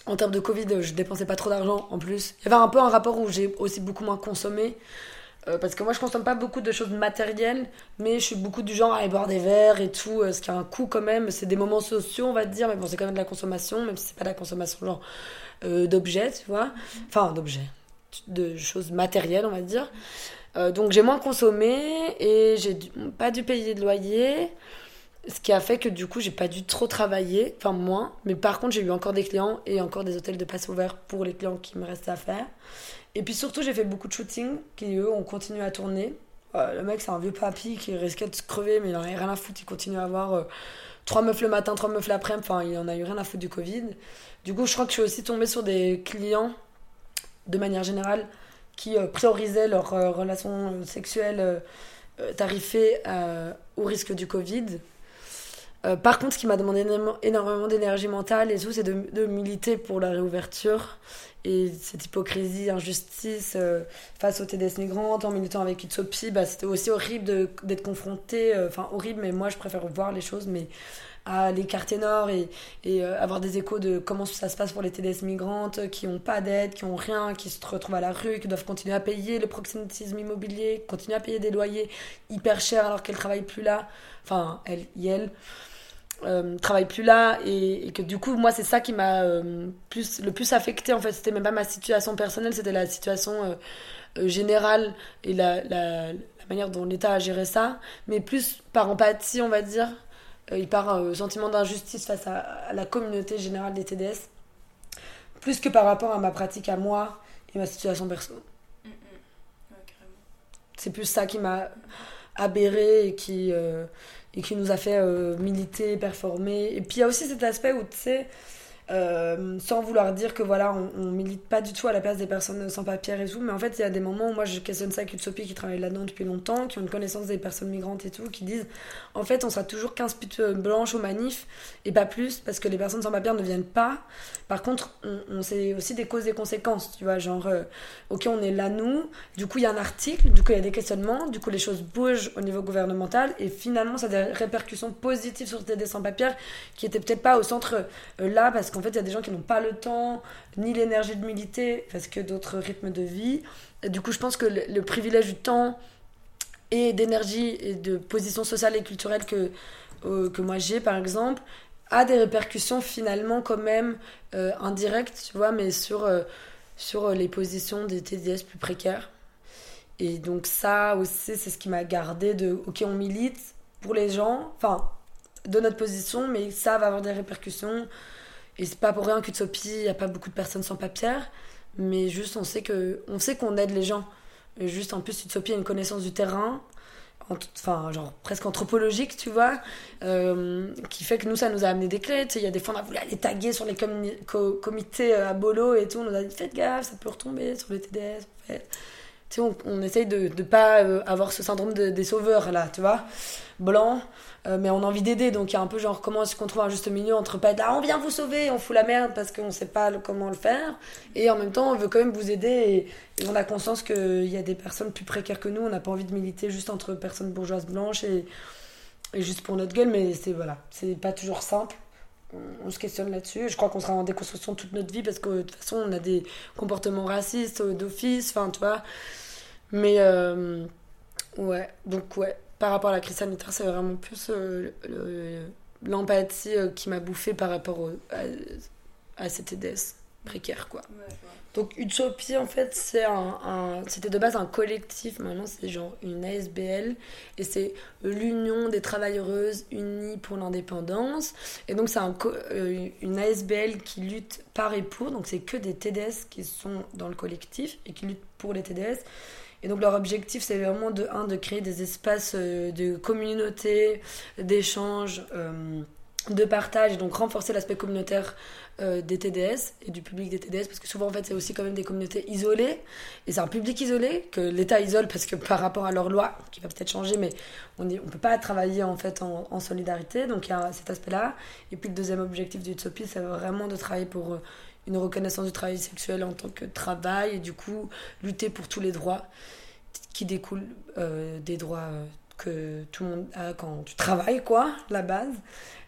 en termes de Covid, je dépensais pas trop d'argent en plus. Il y avait un peu un rapport où j'ai aussi beaucoup moins consommé. parce que moi, je consomme pas beaucoup de choses matérielles, mais je suis beaucoup du genre à aller boire des verres et tout, ce qui a un coût quand même. C'est des moments sociaux, on va dire, mais bon, c'est quand même de la consommation, même si c'est pas de la consommation genre d'objets, tu vois. Enfin, d'objets de choses matérielles, on va dire. Euh, donc j'ai moins consommé et j'ai pas dû payer de loyer, ce qui a fait que du coup j'ai pas dû trop travailler, enfin moins. Mais par contre j'ai eu encore des clients et encore des hôtels de passe ouverts pour les clients qui me restaient à faire. Et puis surtout j'ai fait beaucoup de shooting qui eux ont continué à tourner. Euh, le mec c'est un vieux papy qui risquait de se crever mais il en avait rien à foutre, il continue à avoir euh, trois meufs le matin, trois meufs l'après-midi, enfin il en a eu rien à foutre du Covid. Du coup je crois que je suis aussi tombée sur des clients de manière générale, qui euh, priorisaient leurs euh, relations euh, sexuelles tarifées au risque du Covid. Par contre, ce qui m'a demandé énormément- d'énergie mentale et tout, c'est de, de militer pour la réouverture et cette hypocrisie, injustice face aux TDS migrantes, en militant avec Utopie, bah, c'était aussi horrible d'être confronté, enfin horrible, mais moi je préfère voir les choses, mais à les quartiers nord et, et euh, avoir des échos de comment ça se passe pour les TDS migrantes qui n'ont pas d'aide, qui n'ont rien, qui se retrouvent à la rue, qui doivent continuer à payer le proxénétisme immobilier, continuer à payer des loyers hyper chers alors qu'elles travaillent plus là, enfin elles, elles euh, travaillent plus là et, et que du coup moi c'est ça qui m'a euh, plus le plus affecté en fait. C'était même pas ma situation personnelle c'était la situation euh, euh, générale et la manière dont l'État a géré ça. Mais plus par empathie on va dire euh, et par un sentiment d'injustice face à, à la communauté générale des TDS plus que par rapport à ma pratique à moi et ma situation perso. C'est plus ça qui m'a aberré et qui euh, et qui nous a fait euh, militer, performer. Et puis il y a aussi cet aspect où, tu sais, Euh, sans vouloir dire que voilà, on, on milite pas du tout à la place des personnes sans papiers et tout, mais en fait, il y a des moments où moi je questionne ça avec Utopie qui travaille là-dedans depuis longtemps, qui ont une connaissance des personnes migrantes et tout, qui disent en fait, on sera toujours 15 putes blanches aux manifs et pas plus parce que les personnes sans papiers ne viennent pas. Par contre, on, on sait aussi des causes et conséquences, tu vois, genre, euh, ok, on est là nous, du coup, il y a un article, du coup, il y a des questionnements, du coup, les choses bougent au niveau gouvernemental et finalement, ça a des répercussions positives sur TD sans papiers qui étaient peut-être pas au centre euh, là parce qu'en fait, il y a des gens qui n'ont pas le temps ni l'énergie de militer parce que d'autres rythmes de vie. Et du coup, je pense que le, privilège du temps et d'énergie et de position sociale et culturelle que, euh, que moi j'ai, par exemple, a des répercussions finalement quand même euh, indirectes, tu vois, mais sur, euh, sur les positions des TDS plus précaires. Et donc ça aussi, c'est ce qui m'a gardé de, ok, on milite pour les gens, enfin, de notre position, mais ça va avoir des répercussions. Et c'est pas pour rien qu'Utopie, il n'y a pas beaucoup de personnes sans papier, mais juste on sait que on qu'on aide les gens. Juste en plus, Utopie a une connaissance du terrain, enfin, genre presque anthropologique, tu vois, euh, qui fait que nous, ça nous a amené des clés. Il y a des fois, on a voulu aller taguer sur les comités euh, à Bolo et tout. On nous a dit, faites gaffe, ça peut retomber sur le TDS. On, essaye de ne pas euh, avoir ce syndrome de- des sauveurs, là, tu vois, blanc. Euh, mais on a envie d'aider, donc il y a un peu genre comment est-ce qu'on trouve un juste milieu entre pas être là, on vient vous sauver, on fout la merde parce qu'on sait pas comment le faire, et en même temps on veut quand même vous aider et, on a conscience qu'il y a des personnes plus précaires que nous, on n'a pas envie de militer juste entre personnes bourgeoises blanches et, et juste pour notre gueule, mais c'est voilà, c'est pas toujours simple. On, on se questionne là-dessus. Je crois qu'on sera en déconstruction toute notre vie parce que de toute façon on a des comportements racistes euh, d'office, enfin tu vois. Mais euh, ouais, donc ouais, par rapport à la crise sanitaire, c'est vraiment plus euh, le- l'empathie euh, qui m'a bouffé par rapport au- à, à ces TDS précaires quoi. Donc Utopie en fait c'est un, un- c'était de base un collectif, maintenant c'est genre une ASBL et c'est l'Union des travailleuses unies pour l'indépendance. Et donc c'est un une ASBL qui lutte par et pour. Donc c'est que des TDS qui sont dans le collectif et qui luttent pour les TDS et donc leur objectif c'est vraiment de un de créer des espaces euh, de communauté, d'échange, euh, de partage et donc renforcer l'aspect communautaire euh, des TDS et du public des TDS parce que souvent en fait c'est aussi quand même des communautés isolées. Et c'est un public isolé que l'État isole parce que par rapport à leur loi qui va peut-être changer mais on ne peut pas travailler en fait en, solidarité. Donc il y a cet aspect là et puis le deuxième objectif d'Utopie c'est vraiment de travailler pour une reconnaissance du travail sexuel en tant que travail et du coup lutter pour tous les droits qui découlent euh, des droits euh, que tout le monde a quand tu travailles quoi la base.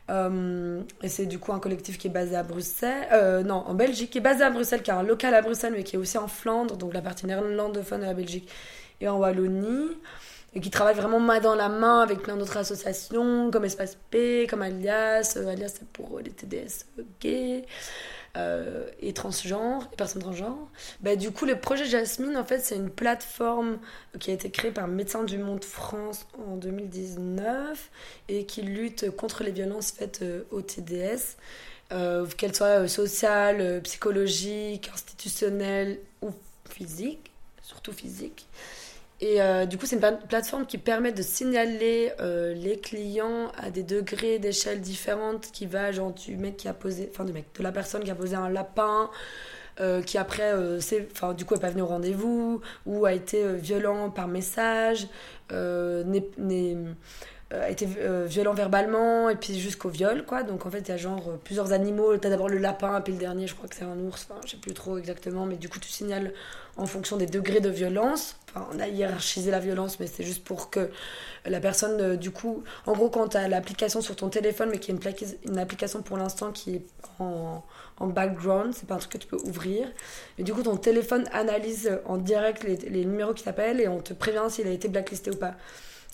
Euh, et c'est du coup un collectif qui est basé à Bruxelles, non, en Belgique, qui est basé à Bruxelles, qui a un local à Bruxelles, mais qui est aussi en Flandre, donc la partie néerlandophone de la Belgique, et en Wallonie, et qui travaille vraiment main dans la main avec plein d'autres associations, comme Espace P, comme Alias, Alias c'est pour les TDS gays, euh, et transgenres, et personnes transgenres. Bah, du coup, le projet Jasmine, en fait, c'est une plateforme qui a été créée par Médecins du Monde France en 2019 et qui lutte contre les violences faites euh, aux TDS, euh, qu'elles soient sociales, psychologiques, institutionnelles ou physiques, surtout physiques. Et euh, du coup, c'est une pla- plateforme qui permet de signaler euh, les clients à des degrés d'échelle différentes, qui va genre du mec qui a posé, enfin du mec, de la personne qui a posé un lapin, euh, qui après, enfin du coup, est pas venu au rendez-vous, ou a été violent par message, n'est- n'est- a été euh, violent verbalement, et puis jusqu'au viol, quoi. Donc en fait, il y a genre euh, plusieurs animaux. T'as d'abord le lapin, puis le dernier, je crois que c'est un ours, enfin, je sais plus trop exactement, mais du coup, tu signales en fonction des degrés de violence. On a hiérarchisé la violence, mais c'est juste pour que la personne, euh, du coup, en gros, quand tu as l'application sur ton téléphone, mais qui est une, une application pour l'instant qui est en, en background, c'est pas un truc que tu peux ouvrir. Mais du coup, ton téléphone analyse euh, en direct les, les numéros qui t'appellent et on te prévient s'il a été blacklisté ou pas.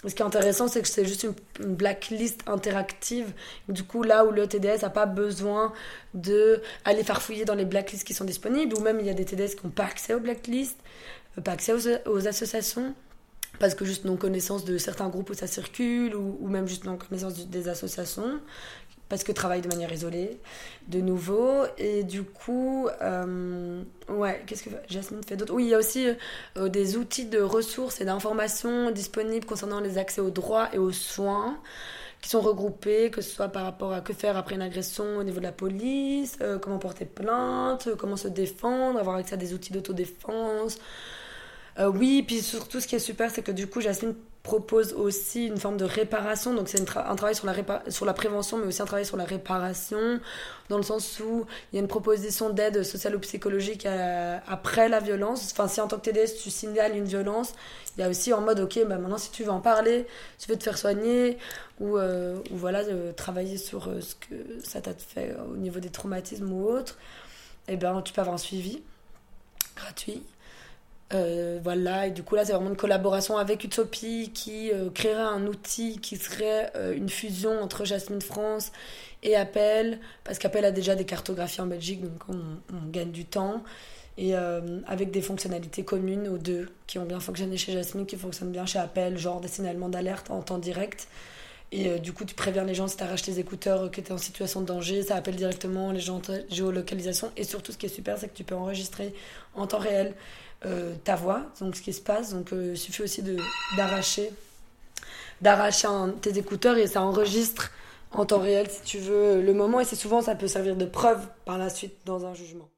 Ce qui est intéressant, c'est que c'est juste une, blacklist interactive. Du coup, là où le TDS n'a pas besoin de aller farfouiller dans les blacklists qui sont disponibles, ou même il y a des TDS qui n'ont pas accès aux blacklists, euh, pas accès aux, associations, parce que juste non-connaissance de certains groupes où ça circule, ou, ou même juste non-connaissance du- des associations, parce que travaillent de manière isolée, de nouveau. Et du coup, euh, ouais, qu'est-ce que Jasmine fait d'autre? Oui, il y a aussi euh, des outils de ressources et d'informations disponibles concernant les accès aux droits et aux soins qui sont regroupés, que ce soit par rapport à que faire après une agression au niveau de la police, euh, comment porter plainte, comment se défendre, avoir accès à des outils d'autodéfense. Euh, oui, puis surtout ce qui est super, c'est que du coup, Jasmine propose aussi une forme de réparation. Donc c'est un travail sur la, sur la prévention, mais aussi un travail sur la réparation, dans le sens où il y a une proposition d'aide sociale ou psychologique à- après la violence. Enfin, si en tant que TDS, tu signales une violence, il y a aussi en mode, ok, bah maintenant si tu veux en parler, tu veux te faire soigner, ou, euh, ou voilà, de travailler sur euh, ce que ça t'a fait euh, au niveau des traumatismes ou autres, et ben tu peux avoir un suivi gratuit. Euh, voilà, et du coup là c'est vraiment une collaboration avec Utopie qui euh, créerait un outil qui serait euh, une fusion entre Jasmine France et Appel, parce qu'Appel a déjà des cartographies en Belgique, donc on, gagne du temps, et euh, avec des fonctionnalités communes aux deux, qui ont bien fonctionné chez Jasmine, qui fonctionnent bien chez Appel, genre des signalements d'alerte en temps direct. Et du coup, tu préviens les gens si tu arraches tes écouteurs que tu en situation de danger, ça appelle directement les gens géolocalisation. Et surtout, ce qui est super, c'est que tu peux enregistrer en temps réel euh, ta voix, donc ce qui se passe. Donc, euh, il suffit aussi d'arracher d'arracher tes écouteurs et ça enregistre en temps réel, si tu veux, le moment. Et c'est souvent, ça peut servir de preuve par la suite dans un jugement.